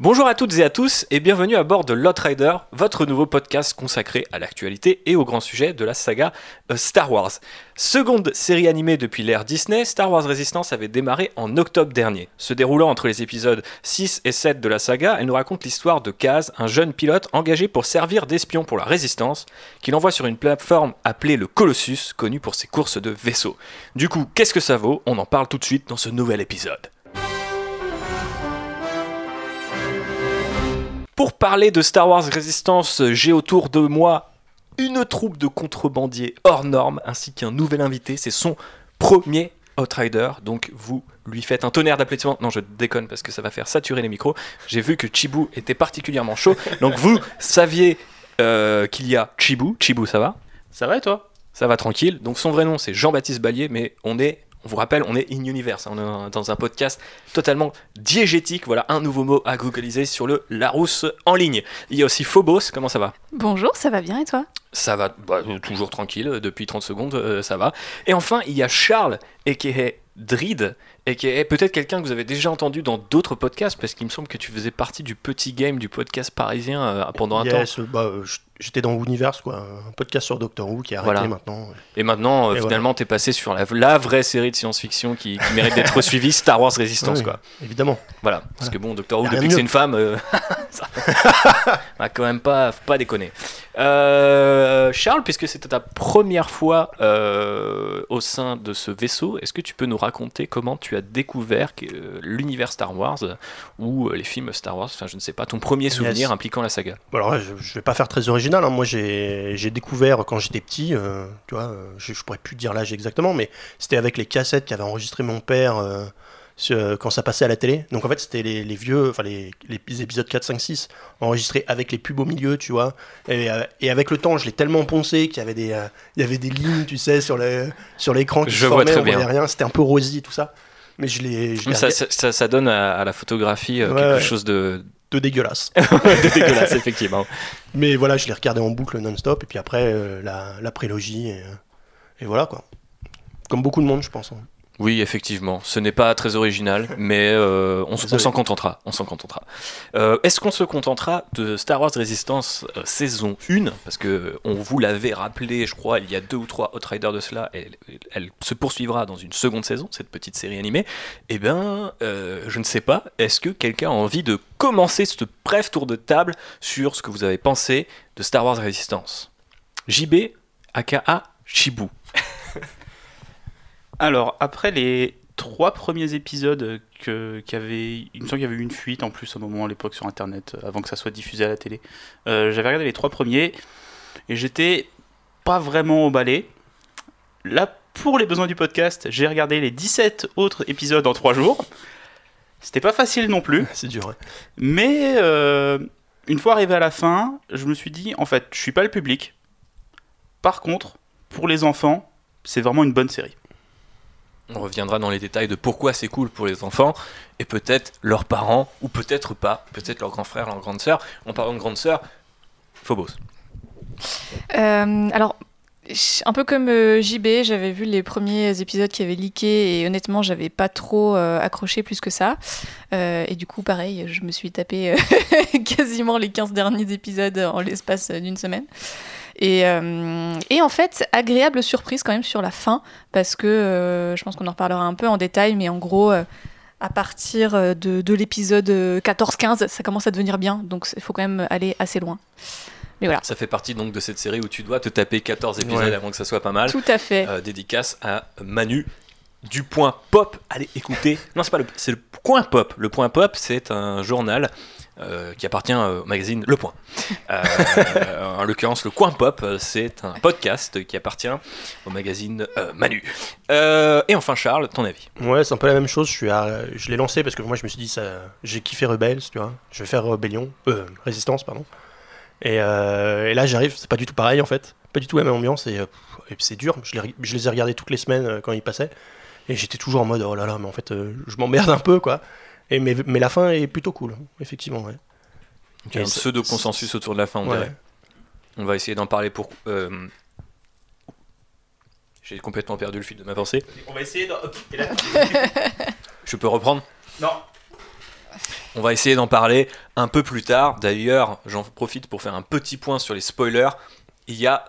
Bonjour à toutes et à tous et bienvenue à bord de Lot Rider, votre nouveau podcast consacré à l'actualité et au grand sujet de la saga euh, Star Wars. Seconde série animée depuis l'ère Disney, Star Wars Resistance avait démarré en octobre dernier. Se déroulant entre les épisodes 6 et 7 de la saga, elle nous raconte l'histoire de Kaz, un jeune pilote engagé pour servir d'espion pour la Résistance, qu'il envoie sur une plateforme appelée le Colossus, connue pour ses courses de vaisseaux. Du coup, qu'est-ce que ça vaut? On en parle tout de suite dans ce nouvel épisode. Pour parler de Star Wars Resistance, j'ai autour de moi une troupe de contrebandiers hors normes ainsi qu'un nouvel invité. C'est son premier Outrider, donc vous lui faites un tonnerre d'applaudissements. Non, je déconne parce que ça va faire saturer les micros. J'ai vu que Chibu était particulièrement chaud, donc vous saviez euh, qu'il y a Chibu. Chibu, ça va? Ça va et toi? Ça va tranquille. Donc son vrai nom c'est Jean-Baptiste Ballier, mais on est on vous rappelle, on est in universe, on est dans un podcast totalement diégétique. Voilà un nouveau mot à googliser sur le Larousse en ligne. Il y a aussi Phobos, comment ça va? Bonjour, ça va bien et toi? Ça va bah, toujours tranquille, depuis 30 secondes, euh, ça va. Et enfin, il y a Charles, et qui est Drid, et qui est peut-être quelqu'un que vous avez déjà entendu dans d'autres podcasts, parce qu'il me semble que tu faisais partie du petit game du podcast parisien euh, pendant un Yes, temps. bah, euh, j'étais dans Universe, quoi, un podcast sur Doctor Who qui est arrêté Voilà. maintenant. Et maintenant, euh, Et finalement, t'es passé sur la, la vraie série de science-fiction qui, qui mérite d'être suivie, Star Wars Resistance, Oui, quoi. Évidemment. Voilà, parce que bon, Doctor Who, depuis de que c'est une femme, euh, ça va quand même pas, faut pas déconner. Charles, puisque c'était ta première fois au sein de ce vaisseau, est-ce que tu peux nous raconter comment tu as découvert euh, l'univers Star Wars ou euh, les films Star Wars, enfin je ne sais pas, ton premier souvenir Yes. impliquant la saga alors, je, je vais pas faire très original. hein. Moi, j'ai découvert quand j'étais petit, euh, tu vois, je, je pourrais plus dire l'âge exactement, mais c'était avec les cassettes qu'avait enregistré mon père euh, quand ça passait à la télé. Donc, en fait, c'était les, les vieux, enfin, les, les épisodes 4, 5, 6, enregistrés avec les pubs au milieu, tu vois. Et, euh, et avec le temps, je l'ai tellement poncé qu'il y avait des, euh, il y avait des lignes, tu sais, sur le- sur l'écran qui Je se formaient, on voyait rien. C'était un peu rosy, tout ça. Mais je l'ai ça, donne à, à la photographie euh, Ouais, quelque ouais. chose de, de dégueulasse. de dégueulasse, effectivement. Mais voilà, je l'ai regardé en boucle non-stop, et puis après, euh, la, la prélogie, et, euh, et voilà quoi. Comme beaucoup de monde, je pense. hein. Oui, effectivement, ce n'est pas très original, mais euh, on, s'en contentera. On s'en contentera. Euh, Est-ce qu'on se contentera de Star Wars Resistance euh, saison 1 Parce que on vous l'avait rappelé, je crois, il y a deux ou trois Outriders de cela. Elle, elle se poursuivra dans une seconde saison, cette petite série animée. Eh bien, je ne sais pas. Est-ce que quelqu'un a envie de commencer ce bref tour de table sur ce que vous avez pensé de Star Wars Resistance? JB, aka Chibu. Alors, après les trois premiers épisodes que, il me semble qu'il y avait eu une fuite en plus au moment à l'époque sur internet, avant que ça soit diffusé à la télé. Euh, J'avais regardé les trois premiers et j'étais pas vraiment emballé. Là, pour les besoins du podcast, j'ai regardé les 17 autres épisodes en trois jours. C'était pas facile non plus. C'est dur. Mais euh, une fois arrivé à la fin, je me suis dit, en fait, je suis pas le public. Par contre, pour les enfants, c'est vraiment une bonne série. On reviendra dans les détails de pourquoi c'est cool pour les enfants et peut-être leurs parents ou peut-être pas, peut-être leurs grands frères, leurs grandes sœurs. En parlant de grandes sœurs, Phobos. Euh, Alors, un peu comme euh, JB, j'avais vu les premiers épisodes qui avaient leaké et honnêtement, j'avais pas trop euh, accroché plus que ça. Euh, et du coup, pareil, je me suis tapé quasiment les 15 derniers épisodes en l'espace d'une semaine. Et, en fait, agréable surprise quand même sur la fin, parce que je pense qu'on en reparlera un peu en détail, mais en gros, à partir de, de l'épisode euh, 14-15, ça commence à devenir bien, donc il faut quand même aller assez loin. Mais voilà. Ça fait partie donc de cette série où tu dois te taper 14 épisodes Ouais. avant que ça soit pas mal. Tout à fait. Euh, dédicace à Manu du point pop. Allez écoutez. Non, c'est pas le c'est le point pop. Le point pop, c'est un journal euh, qui appartient au magazine Le Point. Euh, en l'occurrence, le Coin Pop, c'est un podcast qui appartient au magazine euh, Manu. Euh, et enfin, Charles, ton avis Ouais, c'est un peu la même chose. Je, suis à- je l'ai lancé parce que moi, je me suis dit, ça... j'ai kiffé Rebels, tu vois. Je vais faire Rebellion, euh, Résistance, pardon. Et, euh, et là, j'arrive, c'est pas du tout pareil en fait. Pas du tout la même ambiance et, euh, et puis c'est dur. Je les, je les ai regardés toutes les semaines euh, quand ils passaient. Et j'étais toujours en mode, oh là là, mais en fait, je m'emmerde un peu, quoi. Et, mais, mais la fin est plutôt cool, effectivement, ouais. Il y a un pseudo-consensus autour de la fin, on Ouais. dirait. On va essayer d'en parler pour. euh, J'ai complètement perdu le fil de ma pensée. On va essayer de. Je peux reprendre? Non. On va essayer d'en parler un peu plus tard. D'ailleurs, j'en profite pour faire un petit point sur les spoilers. Il y a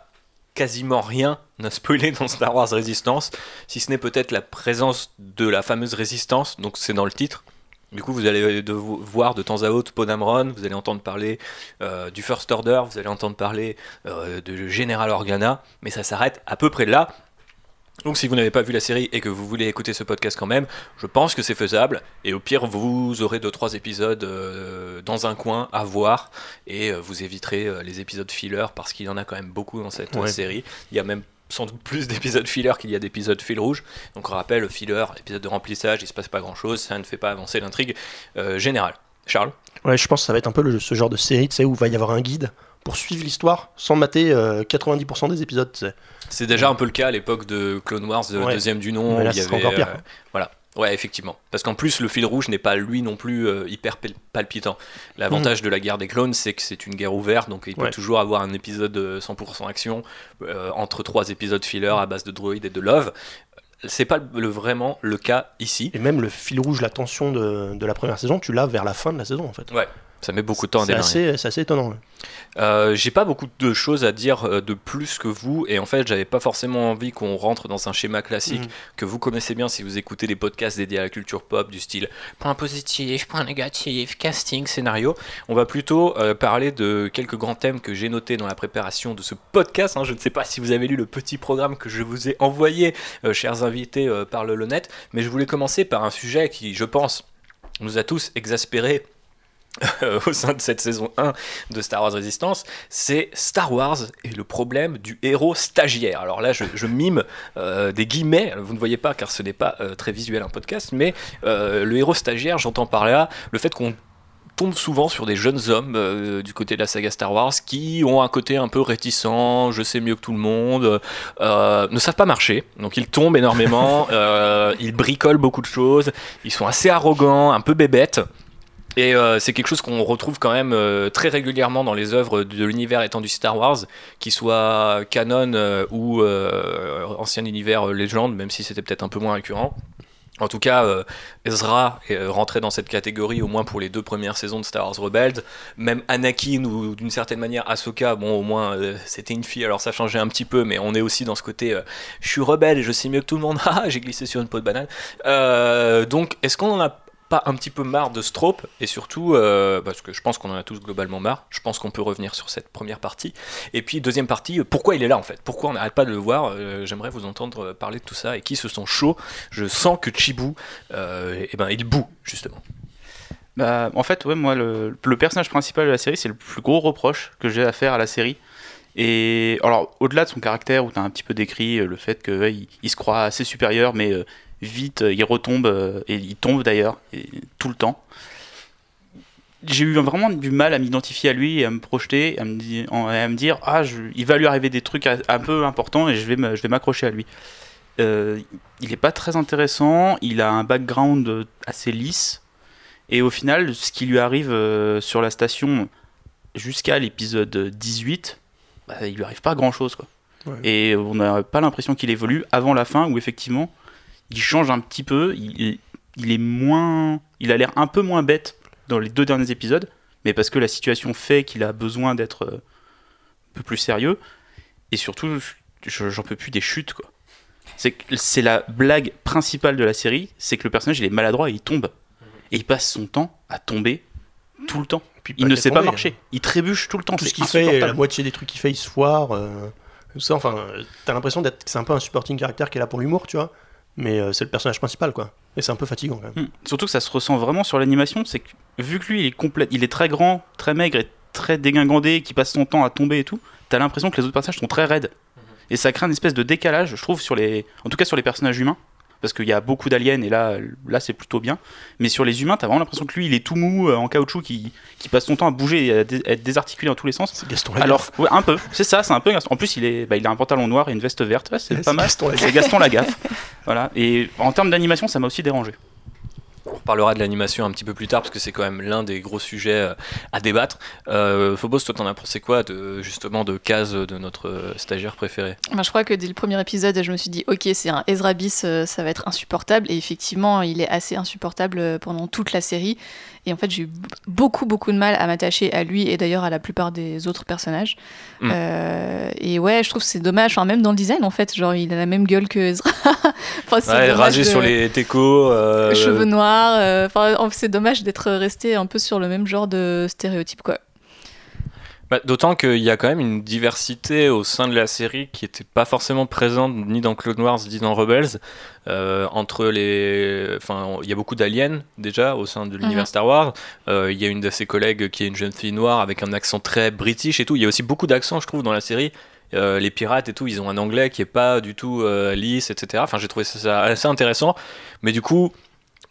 quasiment rien à spoiler dans Star Wars Résistance, si ce n'est peut-être la présence de la fameuse résistance, donc c'est dans le titre. Du coup, vous allez voir de temps à autre Podamron, vous allez entendre parler euh, du First Order, vous allez entendre parler euh, de General Organa, mais ça s'arrête à peu près là. Donc si vous n'avez pas vu la série et que vous voulez écouter ce podcast quand même, je pense que c'est faisable. Et au pire, vous aurez 2-3 épisodes euh, dans un coin à voir et euh, vous éviterez euh, les épisodes filler parce qu'il y en a quand même beaucoup dans cette Ouais. série. Il y a même sans doute plus d'épisodes filler qu'il y a d'épisodes fil rouge. Donc on rappelle, le filler, épisode de remplissage, il se passe pas grand chose, ça ne fait pas avancer l'intrigue euh, générale. Charles? Ouais, je pense que ça va être un peu le- ce genre de série, tu sais, où il va y avoir un guide pour suivre l'histoire sans mater euh, 90% des épisodes, tu sais. C'est déjà un peu le cas à l'époque de Clone Wars, de Ouais. deuxième du nom. Là, où il y ce sera avait, encore pire, euh, voilà. Ouais, effectivement. Parce qu'en plus, le fil rouge n'est pas lui non plus euh, hyper pal- palpitant. L'avantage de la guerre des clones, c'est que c'est une guerre ouverte, donc il peut Ouais. toujours avoir un épisode euh, 100% action euh, entre trois épisodes filler à base de droïdes et de love. C'est pas le- vraiment le cas ici. Et même le fil rouge, la tension de, de la première saison, tu l'as vers la fin de la saison, en fait. Ça met beaucoup de temps à démarrer. c'est assez étonnant. ouais. Euh, j'ai pas beaucoup de choses à dire euh, de plus que vous et en fait j'avais pas forcément envie qu'on rentre dans un schéma classique Mhm. que vous connaissez bien si vous écoutez des podcasts dédiés à la culture pop du style point positif, point négatif, casting, scénario. On va plutôt euh, parler de quelques grands thèmes que j'ai notés dans la préparation de ce podcast. hein. Je ne sais pas si vous avez lu le petit programme que je vous ai envoyé, euh, chers invités par le Lonet, mais je voulais commencer par un sujet qui, je pense, nous a tous exaspérés au sein de cette saison 1 de Star Wars Resistance, c'est Star Wars et le problème du héros stagiaire. Alors là, je, mime euh, des guillemets, vous ne voyez pas car ce n'est pas euh, très visuel un podcast, mais euh, le héros stagiaire, j'entends par là le fait qu'on tombe souvent sur des jeunes hommes du côté de la saga Star Wars qui ont un côté un peu réticent, je sais mieux que tout le monde, ne savent pas marcher, donc ils tombent énormément, ils bricolent beaucoup de choses, ils sont assez arrogants, un peu bébêtes. Et euh, c'est quelque chose qu'on retrouve quand même euh, très régulièrement dans les œuvres de l'univers étendu Star Wars, qui soit canon euh, ou ancien univers légende, même si c'était peut-être un peu moins récurrent. En tout cas, Ezra est rentré dans cette catégorie au moins pour les deux premières saisons de Star Wars Rebels. Même Anakin ou d'une certaine manière Ahsoka, bon au moins c'était une fille, alors ça changeait un petit peu, mais on est aussi dans ce côté je suis rebelle et je sais mieux que tout le monde, Ah, j'ai glissé sur une peau de banane. Donc est-ce qu'on en a pas un petit peu marre de Strope et surtout euh, parce que je pense qu'on en a tous globalement marre. Je pense qu'on peut revenir sur cette première partie. Et puis deuxième partie, euh, pourquoi il est là en fait? Pourquoi on n'arrête pas de le voir? Euh, J'aimerais vous entendre parler de tout ça et qui se sont chauds. Je sens que Chibu, euh, eh ben il boue justement. Bah, en fait, ouais, moi, le, personnage principal de la série, c'est le plus gros reproche que j'ai à faire à la série. Et alors, au-delà de son caractère, où tu as un petit peu décrit le fait qu'il il se croit assez supérieur, mais vite, euh, il retombe, euh, et il tombe d'ailleurs, tout le temps. J'ai eu vraiment du mal à m'identifier à lui et à me projeter, à me, à me dire, ah, je- il va lui arriver des trucs un peu importants et je vais m'accrocher à lui. Euh, il n'est pas très intéressant, il a un background assez lisse. Et au final, ce qui lui arrive sur la station jusqu'à l'épisode 18, bah, il lui arrive pas grand chose. Quoi. Ouais. Et on n'a pas l'impression qu'il évolue avant la fin où effectivement il change un petit peu. Il, il est moins. Il a l'air un peu moins bête dans les deux derniers épisodes, mais parce que la situation fait qu'il a besoin d'être euh, un peu plus sérieux. Et surtout, je- j'en peux plus des chutes. quoi. C'est la blague principale de la série, c'est que le personnage il est maladroit et il tombe. Et il passe son temps à tomber tout le temps. Puis Il ne sait pas marcher. Il trébuche tout le temps. Tout ce qu'il fait, la moitié des trucs qu'il fait, il se foire. euh, tout ça, enfin, euh, t'as l'impression d'être, c'est un peu un supporting caractère qui est là pour l'humour, tu vois. Mais euh, c'est le personnage principal, quoi. Et c'est un peu fatigant, quand même. Hmm. Surtout que ça se ressent vraiment sur l'animation, c'est que vu que lui il est complet, il est très grand, très maigre et très dégingandé, qui passe son temps à tomber et tout, t'as l'impression que les autres personnages sont très raides. Et ça crée une espèce de décalage, je trouve, sur les, en tout cas sur les personnages humains, parce qu'il y a beaucoup d'aliens et là, là c'est plutôt bien. Mais sur les humains, t'as vraiment l'impression que lui il est tout mou, euh, en caoutchouc, qui, qui passe son temps à bouger et à, dé- à être désarticulé dans tous les sens. C'est Gaston Lagaffe. Alors, ouais, un peu, c'est ça, c'est un peu. En plus, il, est, bah, il a un pantalon noir et une veste verte, ouais, c'est Ouais, pas c'est mal. Gaston Lagaffe. C'est Gaston Lagaffe. voilà. Et en termes d'animation, ça m'a aussi dérangé. Reparlera de l'animation un petit peu plus tard parce que c'est quand même l'un des gros sujets euh, à débattre. Euh, Phobos, toi, t'en as pensé quoi de justement de case de notre euh, stagiaire préféré? Bah, je crois que dès le premier épisode, je me suis dit, ok, c'est un Ezra bis, euh, ça va être insupportable. Et effectivement, il est assez insupportable euh, pendant toute la série. Et en fait, j'ai eu beaucoup, beaucoup de mal à m'attacher à lui et d'ailleurs à la plupart des autres personnages. Mm. Euh, et ouais, je trouve que c'est dommage, enfin, même dans le design, en fait, genre, il a la même gueule que Ezra. enfin, Ouais, de- sur les techos. euh, Cheveux noirs. Euh, Enfin, c'est dommage d'être resté un peu sur le même genre de stéréotype, quoi. Bah, D'autant qu'il y a quand même une diversité au sein de la série qui n'était pas forcément présente ni dans Clone Wars ni dans Rebels. Euh, entre les, enfin, il y a beaucoup d'aliens déjà au sein de l'univers Mhm. Star Wars. Euh, Il y a une de ses collègues qui est une jeune fille noire avec un accent très british et tout. Il y a aussi beaucoup d'accents, je trouve, dans la série. Euh, les pirates et tout, ils ont un anglais qui est pas du tout lisse, etc. Enfin, j'ai trouvé ça assez intéressant. Mais du coup,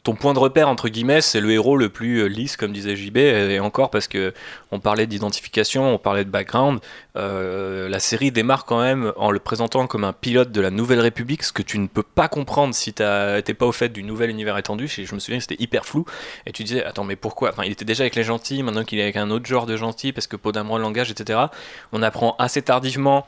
ton point de repère entre guillemets, c'est le héros le plus euh, lisse, comme disait JB, et encore parce que on parlait d'identification, on parlait de background. euh, la série démarre quand même en le présentant comme un pilote de la Nouvelle République, ce que tu ne peux pas comprendre si t'es pas au fait du nouvel univers étendu. Je me souviens que c'était hyper flou, et tu disais attends mais pourquoi? Enfin, il était déjà avec les gentils, maintenant qu'il est avec un autre genre de gentils parce que Podamron langage, etc. On apprend assez tardivement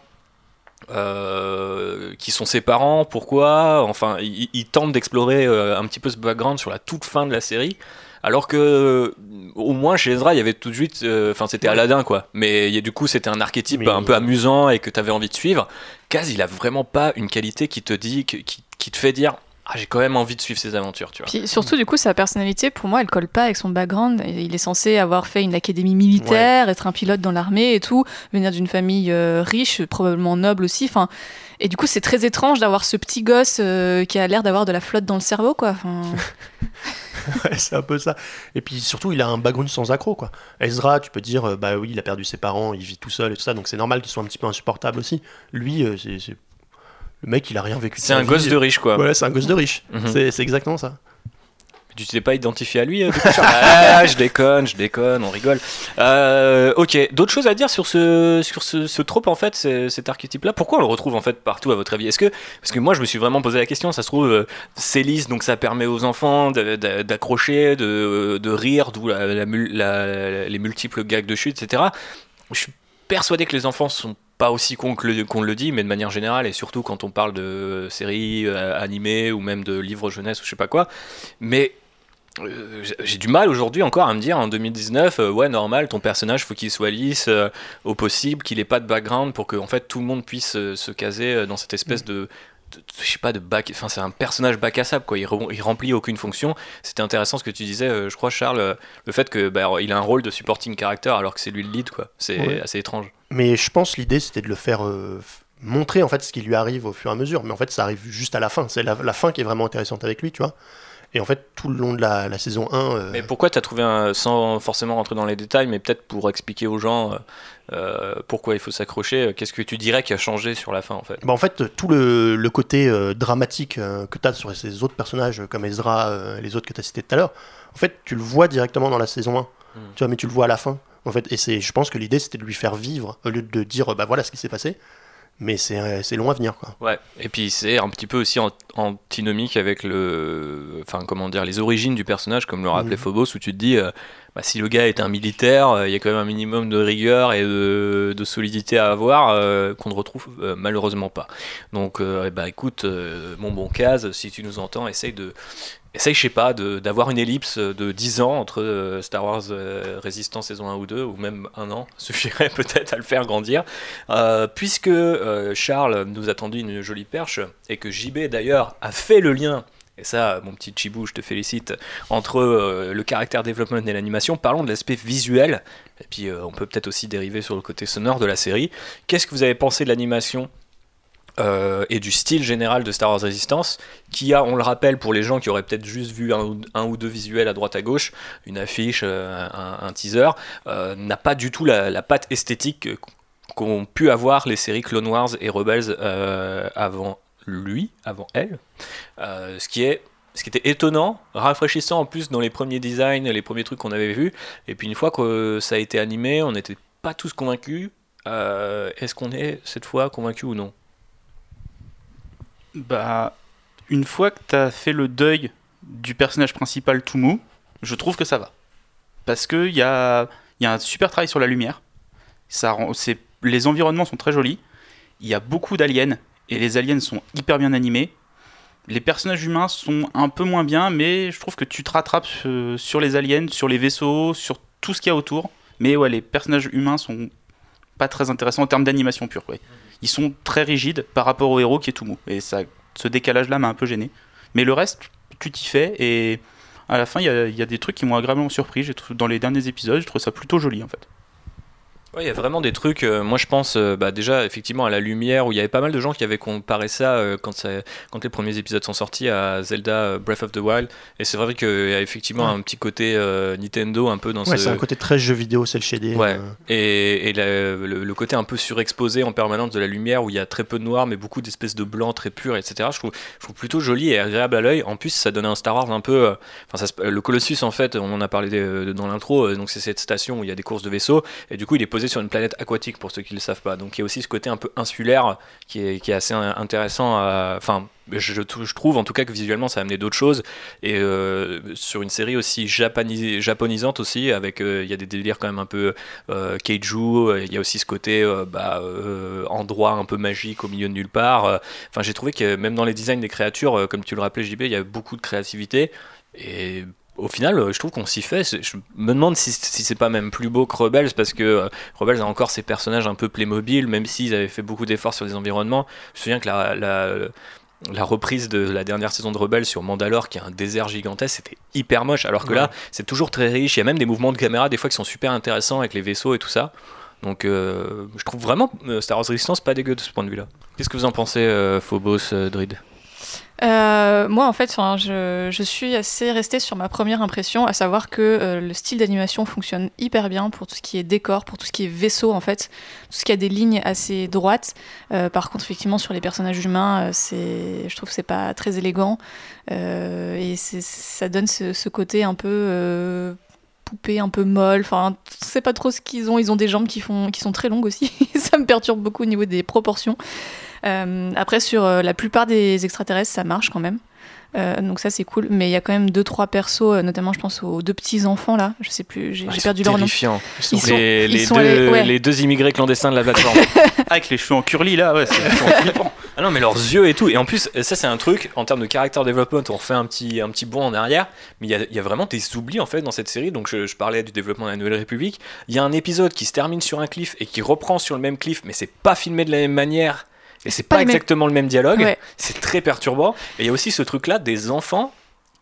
euh, qui sont ses parents, pourquoi, enfin, ils il tentent d'explorer euh, un petit peu ce background sur la toute fin de la série, alors que euh, au moins chez Ezra, il y avait tout de suite, enfin, c'était. Aladdin, quoi, mais il y a- du coup, c'était un archétype Mais- un peu amusant et que tu avais envie de suivre. Kaz, il a vraiment pas une qualité qui te dit, qui te fait dire, ah, j'ai quand même envie de suivre ses aventures, tu vois. Puis surtout, du coup, sa personnalité, pour moi, elle colle pas avec son background. Il est censé avoir fait une académie militaire, être un pilote dans l'armée et tout, venir d'une famille euh, riche, probablement noble aussi. Enfin, et du coup, c'est très étrange d'avoir ce petit gosse euh, qui a l'air d'avoir de la flotte dans le cerveau, quoi. Enfin, Ouais, c'est un peu ça. Et puis surtout, il a un background sans accro, quoi. Ezra, tu peux dire, euh, bah oui, il a perdu ses parents, il vit tout seul et tout ça, donc c'est normal qu'il soit un petit peu insupportable aussi. Lui, euh, c'est- le mec, il a rien vécu. C'est un vie. gosse de riche, quoi. Ouais, c'est un gosse de riche. Mhm. C'est c'est exactement ça. Tu t'es pas identifié à lui euh, Ah, Je déconne, je déconne, on rigole. Euh, ok, d'autres choses à dire sur ce, sur ce, ce trope en fait, cet archétype-là? Pourquoi on le retrouve en fait partout à votre avis? Est-ce que parce que moi je me suis vraiment posé la question, ça se trouve euh, c'est lisse donc ça permet aux enfants d'accrocher, de, de rire, d'où la- la mul- la- les multiples gags de chute, etc. Je suis persuadé que les enfants sont pas aussi le- qu'on le dit, mais de manière générale, et surtout quand on parle de séries euh, animées ou même de livres jeunesse ou je sais pas quoi. Mais euh, j'ai- du mal aujourd'hui encore à me dire en 2019, euh, ouais, normal, ton personnage, faut qu'il soit lisse euh, au possible, qu'il ait pas de background pour que en fait tout le monde puisse se caser dans cette espèce de. De- je sais pas de bac enfin c'est un personnage bac à sable quoi il, re- il remplit aucune fonction c'était intéressant ce que tu disais euh, je crois Charles euh, le fait que bah, il a un rôle de supporting character alors que c'est lui le lead quoi c'est Ouais. assez étrange Mais je pense l'idée, c'était de le faire euh, montrer en fait ce qui lui arrive au fur et à mesure. Mais en fait, ça arrive juste à la fin. C'est la, la fin qui est vraiment intéressante avec lui, tu vois. Et en fait, tout le long de la, la saison 1, euh, Mais pourquoi tu as trouvé, un, sans forcément rentrer dans les détails, mais peut-être pour expliquer aux gens euh, euh, pourquoi il faut s'accrocher, qu'est-ce que tu dirais qui a changé sur la fin en fait? Bah, en fait, tout le, le côté euh, dramatique que tu as sur ces autres personnages, comme Ezra, les autres que tu as cités tout à l'heure, en fait, tu le vois directement dans la saison 1. Mm. Tu vois, mais tu le vois à la fin. En fait, et je pense que l'idée, c'était de lui faire vivre, au lieu de dire, bah voilà ce qui s'est passé. Mais c'est, euh, c'est long à venir, quoi. Ouais, et puis c'est un petit peu aussi an- antinomique avec le, enfin comment dire, les origines du personnage, comme le rappelait Mhm. Phobos, où tu te dis, euh, bah, si le gars est un militaire, euh, il y a quand même un minimum de rigueur et de, de solidité à avoir euh, qu'on ne retrouve malheureusement pas. Donc, bah écoute, mon bon Case, si tu nous entends, essaye de, essaye, je sais pas, d'avoir une ellipse de 10 ans entre euh, Star Wars euh, Résistance saison 1 ou 2, ou même un an, suffirait peut-être à le faire grandir. Euh, puisque Charles nous a tendu une jolie perche, et que JB d'ailleurs a fait le lien, et ça, mon petit Chibou, je te félicite, entre le caractère développement et l'animation, parlons de l'aspect visuel, et puis on peut peut-être aussi dériver sur le côté sonore de la série. Qu'est-ce que vous avez pensé de l'animation? Euh, et du style général de Star Wars Resistance, qui a, on le rappelle, pour les gens qui auraient peut-être juste vu un, ou- deux visuels à droite à gauche, une affiche, euh, un, teaser, euh, n'a pas du tout la, la patte esthétique qu'ont pu avoir les séries Clone Wars et Rebels avant lui, avant elle. Ce qui est ce qui était étonnant, rafraîchissant en plus dans les premiers designs, les premiers trucs qu'on avait vus. Et puis une fois que ça a été animé, on n'était pas tous convaincus. Est-ce qu'on est cette fois convaincus ou non? Bah, une fois que tu as fait le deuil du personnage principal tout mou, je trouve que ça va. Parce qu'il y a, y a un super travail sur la lumière. Ça rend, les environnements sont très jolis. Il y a beaucoup d'aliens et les aliens sont hyper bien animés. Les personnages humains sont un peu moins bien, mais je trouve que tu te rattrapes euh, sur les aliens, sur les vaisseaux, sur tout ce qu'il y a autour. Mais ouais, les personnages humains sont pas très intéressants en termes d'animation pure. Ils sont très rigides par rapport au héros qui est tout mou. Et ça, ce décalage-là m'a un peu gêné. Mais le reste, tu t'y fais et à la fin, il y, y a des trucs qui m'ont agréablement surpris. Dans les derniers épisodes, je trouve ça plutôt joli en fait. Ouais, il y a vraiment des trucs. euh, moi, je pense euh, bah, déjà effectivement à la lumière où il y avait pas mal de gens qui avaient comparé ça euh, quand, ça- quand les premiers épisodes sont sortis à Zelda Breath of the Wild. Et c'est vrai qu'il y a effectivement Ouais. un petit côté Nintendo un peu dans Ouais, ce. c'est un côté très jeu vidéo, c'est le shadé. Ouais. Et, et la- le, le côté un peu surexposé en permanence de la lumière où il y a très peu de noir mais beaucoup d'espèces de blanc très pur, etc. Je trouve, je trouve plutôt joli et agréable à l'œil. En plus, ça donnait un Star Wars un peu. Enfin, le Colossus, en fait, on en a parlé dans l'intro. Donc, c'est cette station où il y a des courses de vaisseaux et du coup, il est posé sur une planète aquatique pour ceux qui ne le savent pas. Donc, il y a aussi ce côté un peu insulaire qui est, qui est assez in- intéressant. Enfin, je, je trouve en tout cas que visuellement, ça a amené d'autres choses et euh, sur une série aussi japonis- japonisante aussi avec euh, il y a des délires quand même un peu euh, Keiju, il y a aussi ce côté euh, bah, endroit un peu magique au milieu de nulle part. Enfin, j'ai trouvé que même dans les designs des créatures, comme tu le rappelais, JB, il y a beaucoup de créativité. Et au final, euh, je trouve qu'on s'y fait. Je me demande si, si c'est pas même plus beau que Rebels, parce que euh, Rebels a encore ses personnages un peu Playmobil, même s'ils avaient fait beaucoup d'efforts sur les environnements. Je me souviens que la. la la reprise de la dernière saison de Rebels sur Mandalore, qui est un désert gigantesque, c'était hyper moche. Alors que là, c'est toujours très riche. Il y a même des mouvements de caméra, des fois, qui sont super intéressants avec les vaisseaux et tout ça. Donc, euh, je trouve vraiment euh, Star Wars Resistance pas dégueu de ce point de vue-là. Qu'est-ce que vous en pensez, euh, Phobos, euh, Drid Euh, moi, en fait, je, suis assez restée sur ma première impression, à savoir que euh, le style d'animation fonctionne hyper bien pour tout ce qui est décor, pour tout ce qui est vaisseau, en fait, tout ce qui a des lignes assez droites. Euh, par contre, effectivement, sur les personnages humains, je trouve que c'est pas très élégant et ça donne ce côté un peu euh, poupée, un peu molle. Enfin, sais pas trop ce qu'ils ont. Ils ont des jambes qui font, qui sont très longues aussi. ça me perturbe beaucoup au niveau des proportions. Euh, après, sur euh, la plupart des extraterrestres, ça marche quand même. Euh, donc ça c'est cool, mais il y a quand même deux trois persos, euh, notamment je pense aux deux petits enfants là, je sais plus, j'ai perdu leur nom. Ils sont- les, ils les sont deux, allés- ouais. les deux immigrés clandestins de la plateforme. Avec les cheveux en curly là, ouais, c'est. Ah non, mais leurs yeux et tout. Et en plus, ça, c'est un truc, en termes de character development, on refait un petit, un petit bond en arrière. Mais il y a, il y a vraiment des oublis, en fait, dans cette série. Donc, je, je parlais du développement de la Nouvelle République. Il y a un épisode qui se termine sur un cliff et qui reprend sur le même cliff, mais c'est pas filmé de la même manière. Et c'est pas, exactement le même dialogue. Ouais. C'est très perturbant. Et il y a aussi ce truc-là des enfants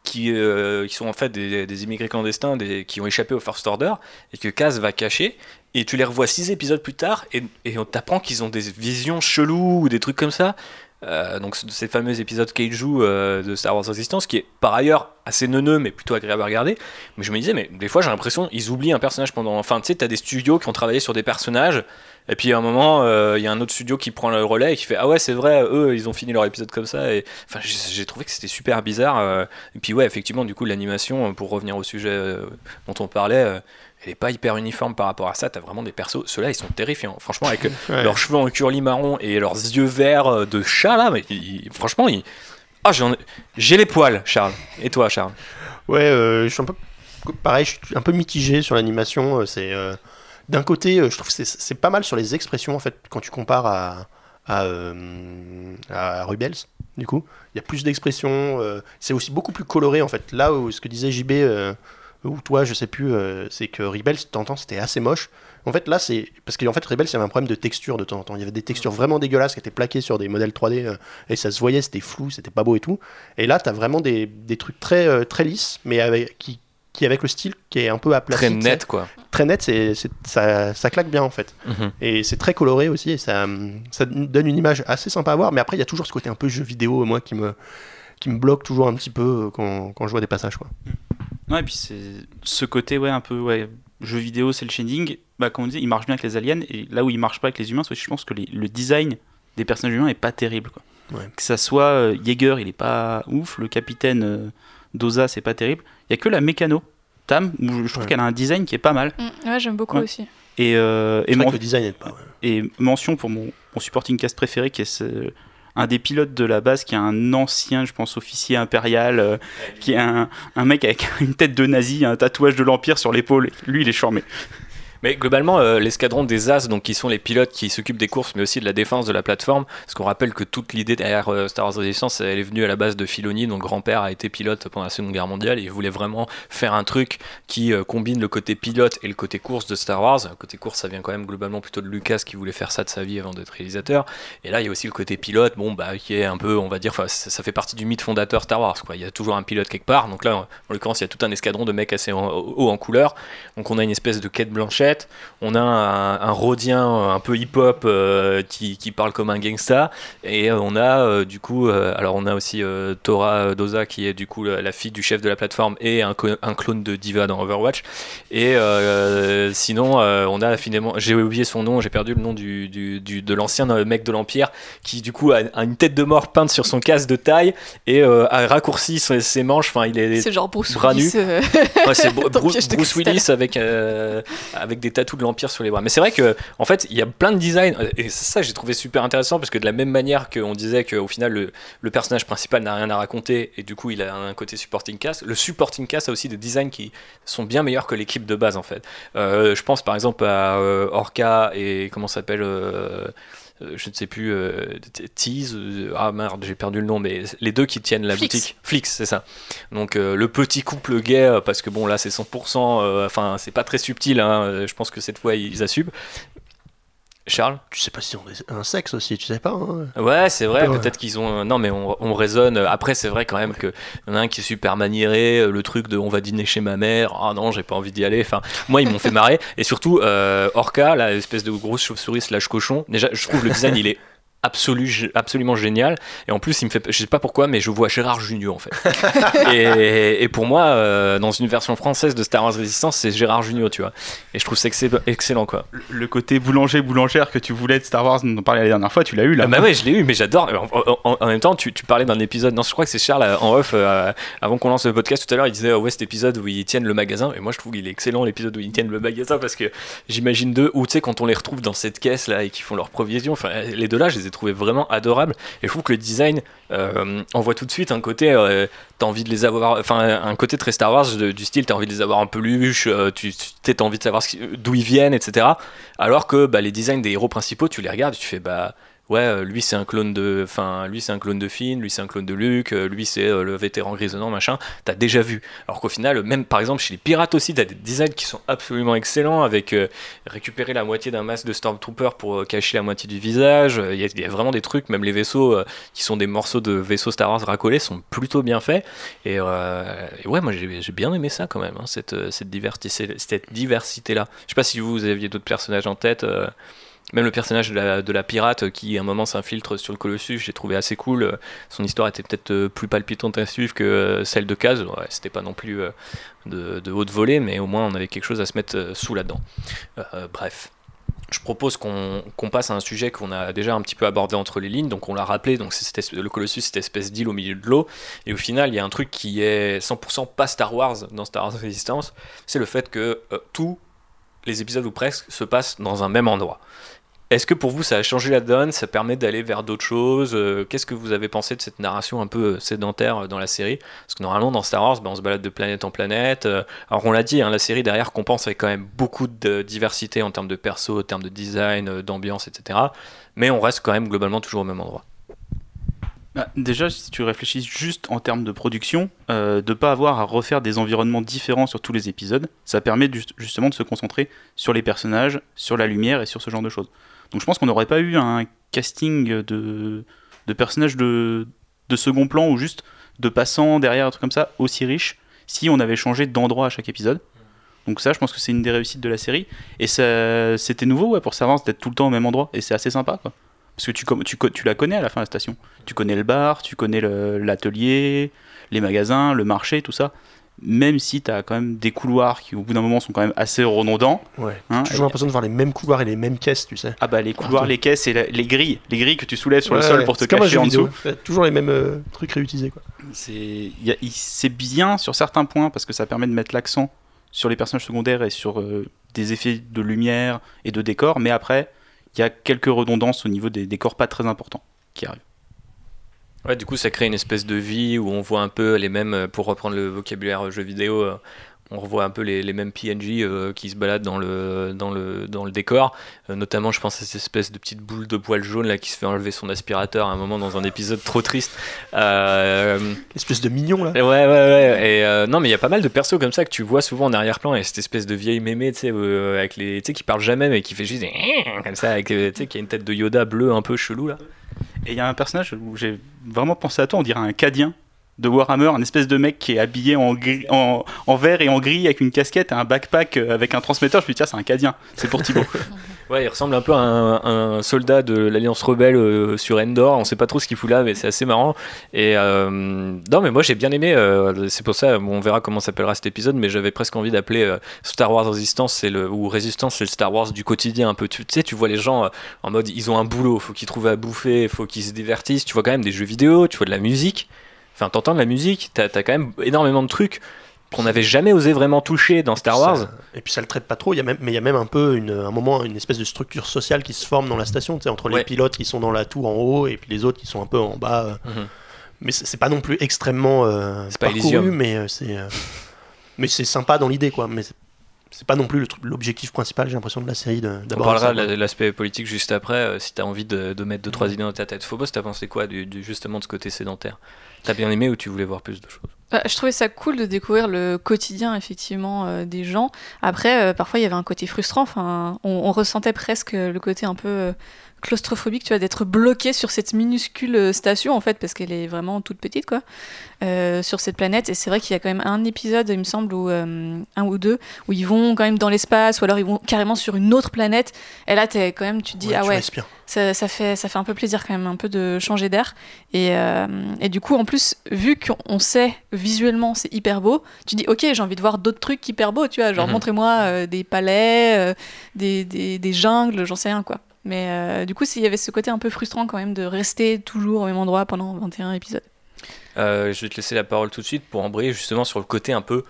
qui, euh, qui sont en fait des, des immigrés clandestins des, qui ont échappé au First Order et que Kaz va cacher. Et tu les revois six épisodes plus tard et, et on t'apprend qu'ils ont des visions cheloues ou des trucs comme ça. Euh, donc ces fameux épisodes Keiju euh, de Star Wars Resistance qui est par ailleurs assez neuneux mais plutôt agréable à regarder mais je me disais mais des fois j'ai l'impression ils oublient un personnage pendant enfin tu sais t'as des studios qui ont travaillé sur des personnages et puis à un moment euh, il y a un autre studio qui prend le relais et qui fait ah ouais c'est vrai eux ils ont fini leur épisode comme ça et enfin j'ai trouvé que c'était super bizarre euh. et puis ouais effectivement du coup l'animation euh, pour revenir au sujet dont on parlait elle est pas hyper uniforme par rapport à ça t'as vraiment des persos ceux-là ils sont terrifiants franchement avec Ouais. leurs cheveux en curly marron et leurs yeux verts euh, de chat là, mais ils- franchement, ils... ah, j'ai les poils, Charles. Et toi, Charles? Ouais, euh, je suis un peu pareil, je suis un peu mitigé sur l'animation. euh, C'est euh, d'un côté, euh, je trouve que c'est- pas mal sur les expressions en fait quand tu compares à à, euh, à Rebels. Du coup, il y a plus d'expressions. euh, c'est aussi beaucoup plus coloré en fait. Là où ce que disait JB euh, ou toi, je sais plus, euh, c'est que Rebels, de temps en temps, c'était assez moche. En fait, là, c'est parce qu'en fait, Rebels, il y avait un problème de texture de temps en temps. Il y avait des textures vraiment dégueulasses qui étaient plaquées sur des modèles 3D euh, et ça se voyait, c'était flou, c'était pas beau et tout. Et là, t'as vraiment des, des trucs très, euh, très lisses, mais avec, qui, qui avec le style qui est un peu aplati. Très net, quoi. Très net, c'est, c'est- ça, ça claque bien en fait. Mhm. Et c'est très coloré aussi, et ça, ça donne une image assez sympa à voir. Mais après, il y a toujours ce côté un peu jeu vidéo, moi, qui me, qui me bloque toujours un petit peu quand, quand je vois des passages. Quoi. Ouais, et puis c'est ce côté, ouais, un peu, ouais, jeu vidéo, c'est le shading. Bah, comme on dit, il marche bien avec les aliens, et là où il marche pas avec les humains, c'est que je pense que les- le design des personnages humains est pas terrible, quoi. Ouais. Que ça soit euh, Jaeger, il est pas ouf, le capitaine euh, Doza, c'est pas terrible. Il y a que la mécano, Tam, où je, je trouve Ouais. qu'elle a un design qui est pas mal. Mm, ouais, j'aime beaucoup Ouais. aussi. Et, euh, et mon- que le design n'est pas. ouais. et mention pour mon, mon supporting cast préféré qui est ce- un des pilotes de la base qui est un ancien, je pense, officier impérial, euh, qui est un, un mec avec une tête de nazi, un tatouage de l'Empire sur l'épaule. Lui, il est charmé. Mais globalement, euh, l'escadron des As, donc qui sont les pilotes qui s'occupent des courses, mais aussi de la défense de la plateforme, parce qu'on rappelle que toute l'idée derrière euh, Star Wars Resistance, elle est venue à la base de Filoni, dont grand-père a été pilote pendant la Seconde Guerre mondiale, et il voulait vraiment faire un truc qui euh, combine le côté pilote et le côté course de Star Wars. Le côté course, ça vient quand même globalement plutôt de Lucas qui voulait faire ça de sa vie avant d'être réalisateur. Et là, il y a aussi le côté pilote, bon, bah, qui est un peu, on va dire, ça, fait partie du mythe fondateur Star Wars, quoi. Il y a toujours un pilote quelque part. Donc là, en, en l'occurrence, il y a tout un escadron de mecs assez en- haut en couleur. Donc on a une espèce de quête blanchette. On a un, un rhodien un peu hip-hop euh, qui, qui parle comme un gangsta. Et euh, on a euh, du coup, euh, alors on a aussi euh, Tora Doza qui est du coup la, la fille du chef de la plateforme et un, clone de Diva dans Overwatch. Et euh, sinon, euh, on a finalement, j'ai oublié son nom, j'ai perdu le nom du, du- du- de l'ancien euh, mec de l'Empire qui du coup a, a une tête de mort peinte sur son casque de taille et euh, a raccourci ses, ses manches. Enfin, il est C'est genre Bruce bras Willis. nus. euh, Ouais, c'est Bruce. Willis avec, euh, avec des tatous de l'Empire sur les bras. Mais c'est vrai que, en fait, il y a plein de designs, euh, et ça j'ai trouvé super intéressant, parce que de la même manière qu'on disait qu'au final, le, personnage principal n'a rien à raconter, et du coup, il a un côté supporting cast, le supporting cast a aussi des designs qui sont bien meilleurs que l'équipe de base, en fait. Euh, je pense par exemple à euh, Orca et comment s'appelle je ne sais plus, euh, Tease, euh, ah merde, j'ai perdu le nom, mais les deux qui tiennent la boutique. Flix, c'est ça. Donc euh, le petit couple gay, euh, parce que bon là c'est 100%, euh, enfin c'est pas très subtil, hein, euh, je pense que cette fois ils assument. Charles Tu sais pas si on un sexe aussi, tu sais pas. hein. Ouais, c'est vrai, Ouais. peut-être qu'ils ont. Non, mais on, on raisonne. Après, c'est vrai quand même qu'il y en a un qui est super maniéré, euh, le truc de on va dîner chez ma mère. Ah non, j'ai pas envie d'y aller. Enfin, moi, ils m'ont fait marrer. Et surtout, euh, Orca, la espèce de grosse chauve-souris slash cochon, déjà, je trouve le design, il est. Absolu, absolument génial et en plus il me fait je sais pas pourquoi mais je vois Gérard Junior en fait et, et pour moi euh, dans une version française de Star Wars Resistance c'est Gérard Junior tu vois et je trouve ça excell- excellent quoi Le- côté boulanger-boulangère que tu voulais de Star Wars, dont on parlait la dernière fois, tu l'as eu là. Ah bah ouais, je l'ai eu, mais j'adore. En, en- en même temps, tu, tu parlais d'un épisode. Non, je crois que c'est Charles euh, en off, euh, avant qu'on lance le podcast tout à l'heure, il disait oh ouais, cet épisode où ils tiennent le magasin. Et moi, je trouve qu'il est excellent l'épisode où ils tiennent le magasin parce que j'imagine deux, ou tu sais, quand on les retrouve dans cette caisse là et qu'ils font leur provision, enfin, les deux là, je les ai trouvés vraiment adorables. Et je trouve que le design euh, envoie tout de suite un côté, euh, t'as envie de les avoir, enfin, un côté très Star Wars du style, t'as envie de les avoir en peluche, euh, tu t'as envie de savoir d'où ils viennent, etc. Alors que bah, les designs des héros principaux, tu les regardes, tu fais bah ouais, euh, lui c'est un clone de, enfin lui c'est un clone de Finn, lui c'est un clone de Luke, euh, lui c'est euh, le vétéran grisonnant machin. T'as déjà vu. Alors qu'au final, même par exemple chez les pirates aussi, t'as des designs qui sont absolument excellents avec récupérer la moitié d'un masque de Stormtrooper pour cacher la moitié du visage. Il y, a- vraiment des trucs, même les vaisseaux qui sont des morceaux de vaisseaux Star Wars racolés sont plutôt bien faits. Et, ouais, moi j'ai bien aimé ça quand même, hein, cette, cette diversité, là. Je sais pas si vous aviez d'autres personnages en tête. Même le personnage de la, pirate euh, qui à un moment s'infiltre sur le Colossus, j'ai trouvé assez cool. Euh, Son histoire était peut-être euh, plus palpitante à suivre que celle de Kaz. Ouais, C'était pas non plus de, de haute volée, mais au moins on avait quelque chose à se mettre sous là-dedans. Bref. Je propose qu'on passe à un sujet qu'on a déjà un petit peu abordé entre les lignes. Donc on l'a rappelé, donc espèce- le Colossus, cette espèce d'île au milieu de l'eau. Et au final, il y a un truc qui est 100% pas Star Wars dans Star Wars Resistance, c'est le fait que tous les épisodes ou presque se passent dans un même endroit. Est-ce que pour vous ça a changé la donne Ça permet d'aller vers d'autres choses Euh, Qu'est-ce que vous avez pensé de cette narration un peu euh, sédentaire euh, dans la série? Parce que normalement dans Star Wars, ben, on se balade de planète en planète. Alors on l'a dit, hein, la série derrière compense avec quand même beaucoup de diversité en termes de perso, en termes de design, d'ambiance, etc. Mais on reste quand même globalement toujours au même endroit. Bah, déjà, si tu réfléchis juste en termes de production, de pas avoir à refaire des environnements différents sur tous les épisodes, ça permet justement de se concentrer sur les personnages, sur la lumière et sur ce genre de choses. Donc je pense qu'on n'aurait pas eu un casting de, personnages de, second plan ou juste de passants derrière un truc comme ça aussi riche si on avait changé d'endroit à chaque épisode. Donc ça, je pense que c'est une des réussites de la série. Et c'était nouveau pour savoir d'être tout le temps au même endroit. Et c'est assez sympa. Parce que tu, tu, la connais à la fin, la station. Tu connais le bar, tu connais l'atelier, les magasins, le marché, tout ça. Même si tu as quand même des couloirs qui, au bout d'un moment, sont quand même assez redondants. Ouais. hein. J'ai toujours l'impression de voir les mêmes couloirs et les mêmes caisses, tu sais. Ah bah les couloirs, les caisses et la- les grilles. Les grilles que tu soulèves sur le sol pour te cacher en dessous. Toujours les mêmes euh, trucs réutilisés, quoi. C'est bien sur certains points parce que ça permet de mettre l'accent sur les personnages secondaires et sur euh, des effets de lumière et de décor, mais après, il y a quelques redondances au niveau des décors pas très importants qui arrivent. Ouais, du coup, ça crée une espèce de vie où on voit un peu les mêmes, euh, pour reprendre le vocabulaire jeu vidéo, euh, on revoit un peu les, les mêmes PNJ euh, qui se baladent dans le, dans le, dans le décor. Euh, notamment, je pense à cette espèce de petite boule de poil jaune là qui se fait enlever son aspirateur à un moment dans un épisode trop triste. Euh, Espèce de mignon là. Ouais, ouais, ouais. Et euh, non, mais il y a pas mal de persos comme ça que tu vois souvent en arrière-plan. Et cette espèce de vieille mémé, tu sais, euh, avec les, qui parle jamais, mais qui fait juste des comme ça, avec, euh, qui a une tête de Yoda bleu un peu chelou là. Et il y a un personnage où j'ai vraiment pensé à toi, on dirait un Cadien de Warhammer, un espèce de mec qui est habillé en, gris- en, en vert et en gris avec une casquette et un backpack euh, avec un transmetteur. Je me dis, tiens, c'est un Cadien, c'est pour Thibaut. Ouais, il ressemble un peu à un, soldat de l'Alliance Rebelle euh, sur Endor. On sait pas trop ce qu'il fout là, mais c'est assez marrant. Et euh, non, mais moi j'ai bien aimé. euh, c'est pour ça, bon, on verra comment s'appellera cet épisode, mais j'avais presque envie d'appeler Star Wars Resistance, le ou Résistance, c'est le Star Wars du quotidien un peu. Tu sais, tu vois les gens en mode ils ont un boulot, faut qu'ils trouvent à bouffer, faut qu'ils se divertissent. Tu vois quand même des jeux vidéo, tu vois de la musique. Enfin, t'entends de la musique. T'as as quand même énormément de trucs qu'on n'avait jamais osé vraiment toucher dans Star Wars. Ça- et puis ça le traite pas trop. Il y a même, mais il y a même un peu une, un moment une espèce de structure sociale qui se forme dans la station, tu sais, entre Ouais. les pilotes qui sont dans la tour en haut et puis les autres qui sont un peu en bas. euh. Mhm. Mais c'est pas non plus extrêmement euh, parcouru, Elysium. mais euh, c'est euh, mais c'est sympa dans l'idée quoi. Mais c'est- pas non plus l'objectif principal, j'ai l'impression de la série de- On parlera de l'aspect politique juste après, euh, si t'as envie de, de mettre deux trois idées dans ta tête. Phobos, t'as pensé quoi du, du- justement de ce côté sédentaire? T'as bien aimé ou tu voulais voir plus de choses? Bah, je trouvais ça cool de découvrir le quotidien effectivement euh, des gens. Après, euh, parfois il y avait un côté frustrant. On ressentait presque le côté un peu euh, claustrophobique, tu vois, d'être bloqué sur cette minuscule euh, station en fait, parce qu'elle est vraiment toute petite quoi, euh, sur cette planète. Et c'est vrai qu'il y a quand même un épisode, il me semble, ou un ou deux, où ils vont quand même dans l'espace, ou alors ils vont carrément sur une autre planète. Et là, t'es quand même, tu te dis Ouais, ah ouais, ça, ça fait, ça fait un peu plaisir quand même, un peu de changer d'air. Et, euh, et du coup, en plus, vu qu'on on sait visuellement c'est hyper beau, tu dis ok, j'ai envie de voir d'autres trucs hyper beaux, tu vois, genre Mhm. montrez-moi euh, des palais, euh, des, des, des jungles, j'en sais rien quoi. Mais euh, du coup, s'il y avait ce côté un peu frustrant quand même de rester toujours au même endroit pendant 21 épisodes. Euh, Je vais te laisser la parole tout de suite pour embrayer justement sur le côté un peu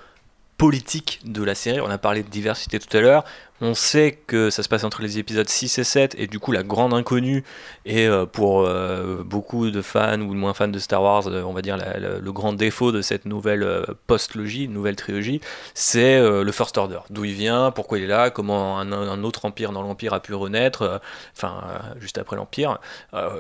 politique de la série. On a parlé de diversité tout à l'heure. On sait que ça se passe entre les épisodes 6 et 7, et du coup, la grande inconnue, et euh, pour euh, beaucoup de fans ou moins fans de Star Wars, euh, on va dire le grand défaut de cette nouvelle post-logie, nouvelle trilogie, c'est le First Order. D'où il vient, pourquoi il est là, comment un, autre empire dans l'Empire a pu renaître, enfin, juste après l'Empire.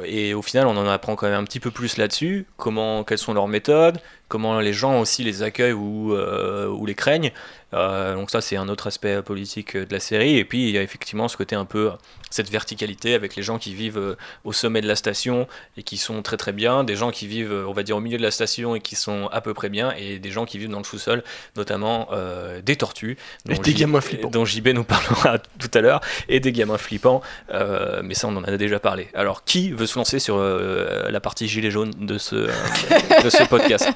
Et au final, on en apprend quand même un petit peu plus là-dessus, comment, quelles sont leurs méthodes, comment les gens aussi les accueillent ou les craignent. Euh, donc ça, c'est un autre aspect politique de la série. Et puis, il y a effectivement ce côté un peu, cette verticalité avec les gens qui vivent euh, au sommet de la station et qui sont très très bien, des gens qui vivent, euh, on va dire, au milieu de la station et qui sont à peu près bien, et des gens qui vivent dans le sous-sol, notamment euh, des tortues. Et dont des J- gamins flippants. Dont JB nous parlera tout à l'heure, et des gamins flippants. Euh, mais ça, on en a déjà parlé. Alors, qui veut se lancer sur euh, la partie gilet jaune de ce, euh, de ce podcast?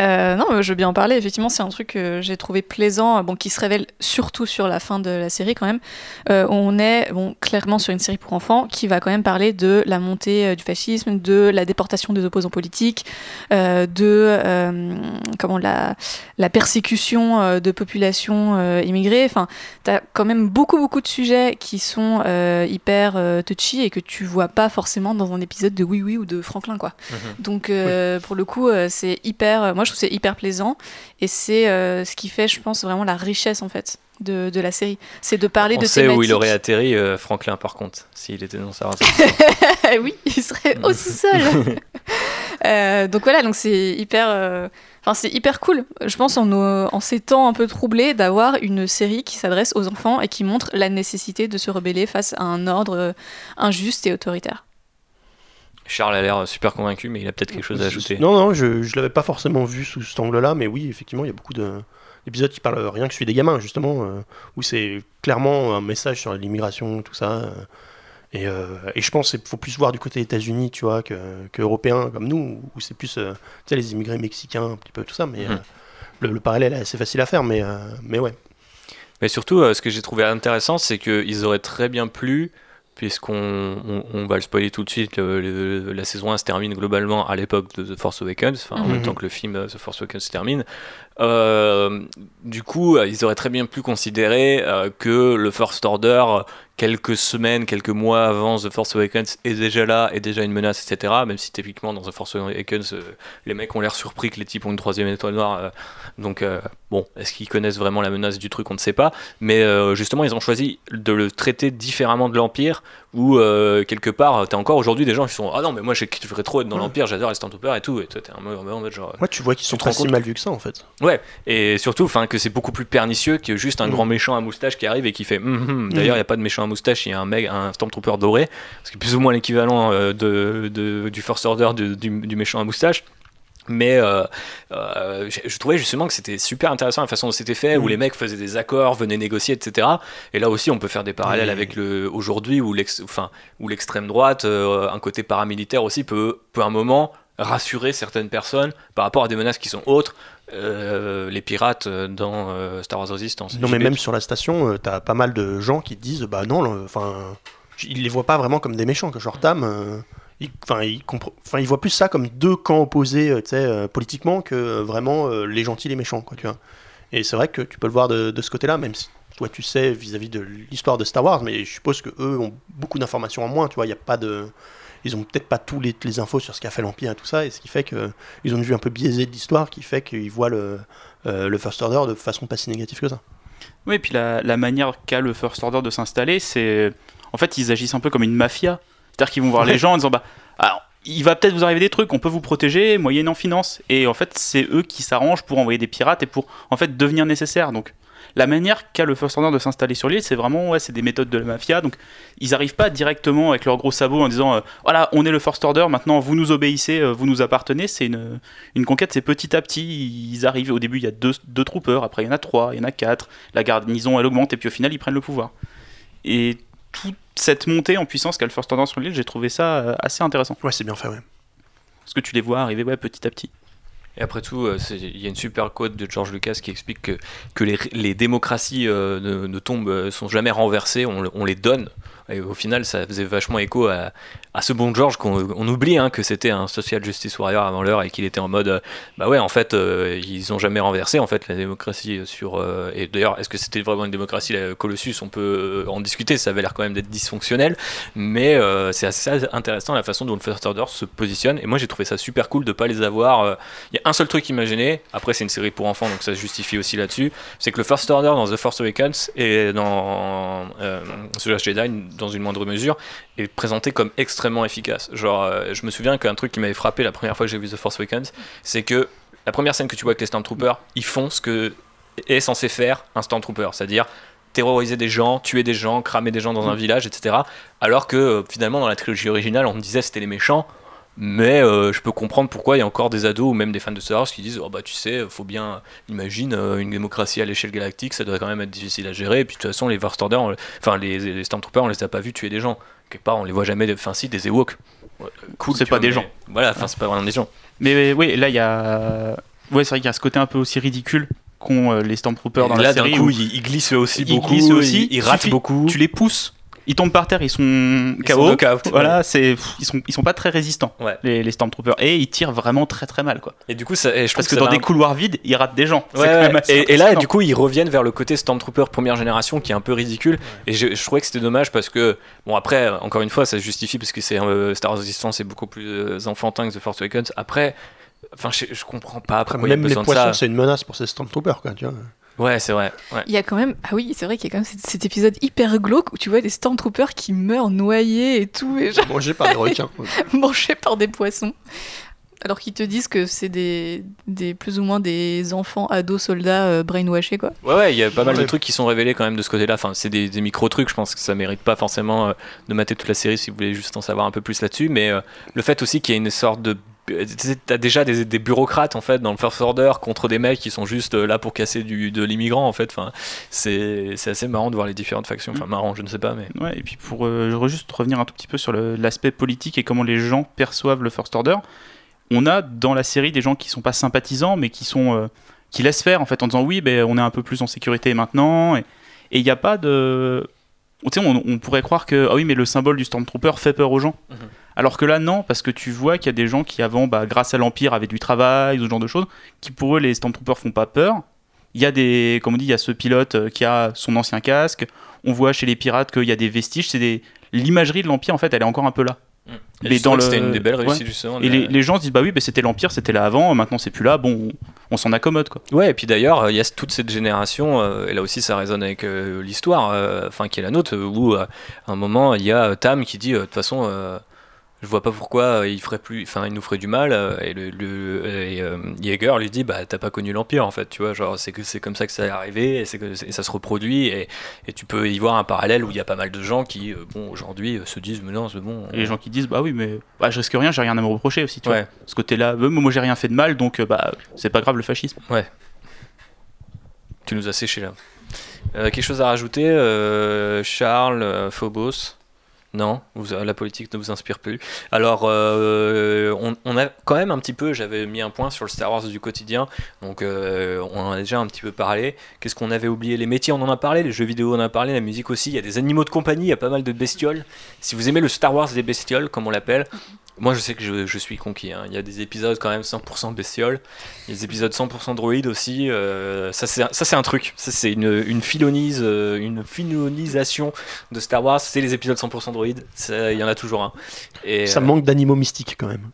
Euh, non, mais je veux bien en parler. Effectivement, c'est un truc que j'ai trouvé plaisant, bon, qui se révèle surtout sur la fin de la série quand même. Euh, on est bon, clairement sur une série pour enfants qui va quand même parler de la montée euh, du fascisme, de la déportation des opposants politiques, euh, de comment la, la persécution de populations immigrées. Enfin, t'as quand même beaucoup beaucoup de sujets qui sont hyper touchy et que tu vois pas forcément dans un épisode de Oui Oui ou de Franklin quoi. Donc euh, pour le coup, c'est hyper. Moi, je trouve c'est hyper plaisant et c'est euh, ce qui fait, je pense, vraiment la richesse en fait de, de la série. C'est de parler On de sait thématiques. où il aurait atterri, euh, Franklin, par contre, s'il était dans sa race. oui, il serait aussi seul. Euh, donc voilà, donc c'est hyper. euh, c'est hyper cool, je pense, en, en ces temps un peu troublés, d'avoir une série qui s'adresse aux enfants et qui montre la nécessité de se rebeller face à un ordre injuste et autoritaire. Charles a l'air super convaincu, mais il a peut-être quelque chose à ajouter. Non, non, je, je l'avais pas forcément vu sous cet angle-là, mais oui, effectivement, il y a beaucoup de- d'épisodes qui parlent rien que celui des gamins, justement, euh, où c'est clairement un message sur l'immigration, tout ça. euh, et, euh, et je pense qu'il faut plus voir du côté États-Unis, tu vois, que, que européens comme nous, où c'est plus, tu sais, les immigrés mexicains, un petit peu tout ça, mais Mhm. le, le parallèle est assez facile à faire, mais, mais ouais. Mais surtout, ce que j'ai trouvé intéressant, c'est qu'ils auraient très bien plu, puisqu'on on, on va le spoiler tout de suite, le- le- la saison 1 se termine globalement à l'époque de The Force Awakens, enfin, en Mhm. même temps que le film euh, The Force Awakens se termine. Euh, du coup, euh, ils auraient très bien pu considérer euh, que le First Order, quelques semaines, quelques mois avant The Force Awakens est déjà là, est déjà une menace, etc. Même si typiquement dans The Force Awakens, les mecs ont l'air surpris que les types ont une troisième étoile noire. donc bon, est-ce qu'ils connaissent vraiment la menace du truc On ne sait pas. Mais justement, ils ont choisi de le traiter différemment de l'Empire, où euh, quelque part, t'as encore aujourd'hui des gens qui sont ah non mais moi je kifferais trop être dans Ouais. l'Empire, j'adore les Stormtroopers et tout. Et toi t'es un peu en mode genre. Ouais, tu vois qu'ils sont pas si mal vus que ça en fait. Ouais, et surtout, enfin, que c'est beaucoup plus pernicieux que juste un Mm. grand méchant à moustache qui arrive et qui fait. hum, hum. D'ailleurs, il n'y a pas de méchant à moustache, il y a un mec, un Stormtrooper doré, ce qui est plus ou moins l'équivalent euh, de, de- du First Order de- du, du méchant à moustache. Mais euh, euh, je je trouvais justement que c'était super intéressant la façon dont c'était fait, où Mm. les mecs faisaient des accords, venaient négocier, etc. Et là aussi, on peut faire des parallèles avec le aujourd'hui où enfin, l'extrême droite, euh, un côté paramilitaire aussi, peut, peut à un moment rassurer certaines personnes par rapport à des menaces qui sont autres. Euh, les pirates dans euh, Star Wars Resistance. Non, mais même sur la station, euh, t'as pas mal de gens qui te disent bah non, enfin, ils les voient pas vraiment comme des méchants, que genre Tam. Il- Enfin, il, voit plus ça comme deux camps opposés, euh, euh, politiquement, que euh, vraiment les gentils, les méchants. Et c'est vrai que tu peux le voir de, ce côté-là, même si toi tu sais vis-à-vis de l'histoire de Star Wars, mais je suppose que eux ont beaucoup d'informations en moins, tu vois. Il y a pas de, ils ont peut-être pas tous les, infos sur ce qu'a fait l'Empire et tout ça, et ce qui fait que ils ont une vue un peu biaisée de l'histoire, qui fait qu'ils voient le, le First Order de façon pas si négative que ça. Oui, et puis la, la manière qu'a le First Order de s'installer, c'est. En fait, ils agissent un peu comme une mafia. C'est-à-dire qu'ils vont voir Ouais. les gens en disant Bah, alors, il va peut-être vous arriver des trucs, on peut vous protéger, moyennant finance. Et en fait, c'est eux qui s'arrangent pour envoyer des pirates et pour, en fait, devenir nécessaires. Donc, la manière qu'a le First Order de s'installer sur l'île, c'est vraiment, ouais, c'est des méthodes de la mafia. Donc, ils n'arrivent pas directement avec leurs gros sabots en disant euh, Voilà, on est le First Order, maintenant vous nous obéissez, euh, vous nous appartenez. C'est une, une conquête, c'est petit à petit. Ils arrivent, au début, il y a deux, deux troopers, après, il y en a trois, il y en a quatre la garnison elle augmente et puis au final ils prennent le pouvoir. Et toute cette montée en puissance qu'a le First Order sur l'île, j'ai trouvé ça euh, assez intéressant. Ouais, c'est bien fait, ouais. Parce que tu les vois arriver ouais, petit à petit. Et après tout, euh, c'est- il y a une super quote de George Lucas qui explique que, que les, les démocraties euh, ne, ne tombent, sont jamais renversées, on les donne. Et au final, ça faisait vachement écho à, à ce bon George qu'on on oublie hein, que c'était un social justice warrior avant l'heure et qu'il était en mode euh, bah ouais, en fait, euh, ils ont jamais renversé en fait la démocratie sur. euh, et d'ailleurs, est-ce que c'était vraiment une démocratie la Colossus? On peut en discuter, ça avait l'air quand même d'être dysfonctionnel, mais c'est assez intéressant la façon dont le First Order se positionne. Et moi, j'ai trouvé ça super cool de pas les avoir. il y a un seul truc imaginé, après c'est une série pour enfants donc ça se justifie aussi là-dessus, c'est que le First Order dans The Force Awakens et dans Last Jedi dans une moindre mesure est présenté comme extrêmement efficace. Genre euh, je me souviens qu'un truc qui m'avait frappé la première fois que j'ai vu The Force Awakens, c'est que la première scène que tu vois avec les Stormtroopers, ils font ce que est censé faire un Stormtrooper, c'est-à-dire terroriser des gens, tuer des gens, cramer des gens dans un village, etc. Alors que euh, finalement dans la trilogie originale on me disait c'était les méchants, mais euh, je peux comprendre pourquoi il y a encore des ados ou même des fans de Star Wars qui disent oh bah tu sais faut bien imagine euh, une démocratie à l'échelle galactique ça doit quand même être difficile à gérer et puis de toute façon les First Order on- enfin les, les Stormtroopers on les a pas vus tuer des gens quelque part on les voit jamais enfin si des Ewoks Ouais, cool C'est pas vois, des mais gens. voilà enfin c'est pas vraiment des gens Mais oui, là il y a. Ouais, c'est vrai qu'il y a ce côté un peu aussi ridicule qu'ont euh, les Stormtroopers dans Et là la d'un série. coup où ils, ils glissent aussi ils beaucoup glissent aussi, ils, ils ratent suffit- beaucoup Tu les pousses, ils tombent par terre, ils sont Ils sont KO. Voilà, c'est ils sont ils sont pas très résistants Ouais. les, les Stormtroopers et ils tirent vraiment très très mal quoi. et du coup ça, et je trouve Parce que dans des un- couloirs vides, ils ratent des gens. Ouais, quand même et, et là, du coup, ils reviennent vers le côté Stormtrooper première génération qui est un peu ridicule. Et je, je trouvais que c'était dommage parce que, bon, après, encore une fois, ça se justifie parce que c'est euh, Star Wars Resistance est beaucoup plus euh, enfantin que The Force Awakens. Après, enfin, je, je comprends pas Après, pourquoi il y a même les poissons, c'est une menace pour ces Stormtroopers, quoi, tu vois. Ouais, c'est vrai. Ouais. Il y a quand même, ah oui, c'est vrai qu'il y a quand même cet, cet épisode hyper glauque où tu vois des stormtroopers qui meurent noyés et tout, et genre Mangés par des requins. mangés par des poissons. Alors qu'ils te disent que c'est des, des plus ou moins des enfants ados soldats euh, brainwashés quoi. Ouais, ouais, il y a pas mal de trucs qui sont révélés quand même de ce côté-là. Enfin, c'est des, des micro-trucs, je pense que ça mérite pas forcément euh, de mater toute la série si vous voulez juste en savoir un peu plus là-dessus. Mais euh, le fait aussi qu'il y ait une sorte de. T'as déjà des, des bureaucrates en fait dans le First Order contre des mecs qui sont juste euh, là pour casser du, de l'immigrant en fait. Enfin, c'est assez marrant de voir les différentes factions. Enfin, marrant, je ne sais pas, mais. Ouais, et puis pour euh, juste revenir un tout petit peu sur l'aspect politique et comment les gens perçoivent le First Order, on a dans la série des gens qui sont pas sympathisants mais qui sont euh, qui laissent faire en fait en disant oui ben on est un peu plus en sécurité maintenant et il n'y a pas de on, on pourrait croire que ah oui mais le symbole du Stormtrooper fait peur aux gens Mhm. alors que là non parce que tu vois qu'il y a des gens qui avant bah, grâce à l'Empire avaient du travail ce genre de choses qui pour eux les Stormtroopers font pas peur il y a des comme on dit il y a ce pilote euh, qui a son ancien casque on voit chez les pirates qu'il y a des vestiges. C'est des... l'imagerie de l'empire en fait, elle est encore un peu là. Mais dans le- C'était une des belles ouais. réussites justement. Et les, les gens se disent bah oui, bah, c'était l'empire, c'était là avant, maintenant c'est plus là. Bon, on s'en accommode quoi. Ouais, et puis d'ailleurs, il y a toute cette génération, euh, et là aussi ça résonne avec euh, l'histoire, euh, enfin qui est la nôtre, où à un moment il y a Tam qui dit de toute façon, je vois pas pourquoi euh, il ferait plus, enfin il nous ferait du mal, euh, et, le, le- et, euh, Jaeger lui dit bah t'as pas connu l'empire en fait, tu vois, genre c'est que c'est comme ça que ça est arrivé, et c'est que et ça se reproduit, et, et tu peux y voir un parallèle où il y a pas mal de gens qui, euh, bon aujourd'hui, se disent mais non c'est bon. Et les gens qui disent bah oui, mais bah, je risque rien, j'ai rien à me reprocher aussi. Tu Ouais. vois. Ce côté-là, moi j'ai rien fait de mal, donc bah c'est pas grave le fascisme. Tu nous as séché là. Euh, quelque chose à rajouter, Charles, Phobos? Non, vous- la politique ne vous inspire plus. Alors, euh, on, on a quand même un petit peu, j'avais mis un point sur le Star Wars du quotidien, donc euh, on en a déjà un petit peu parlé. Qu'est-ce qu'on avait oublié? Les métiers, on en a parlé, les jeux vidéo, on en a parlé, la musique aussi. Il y a des animaux de compagnie, il y a pas mal de bestioles. Si vous aimez le Star Wars des bestioles, comme on l'appelle, moi je sais que je, je suis conquis. hein. Il y a des épisodes quand même 100% bestioles. Il y a des épisodes 100% droïdes aussi. euh, ça, c'est, un truc. Ça, c'est une, une philonise, euh, une philonisation de Star Wars. C'est les épisodes 100% droïdes. Il y en a toujours un. Et, Ça euh, manque d'animaux mystiques quand même.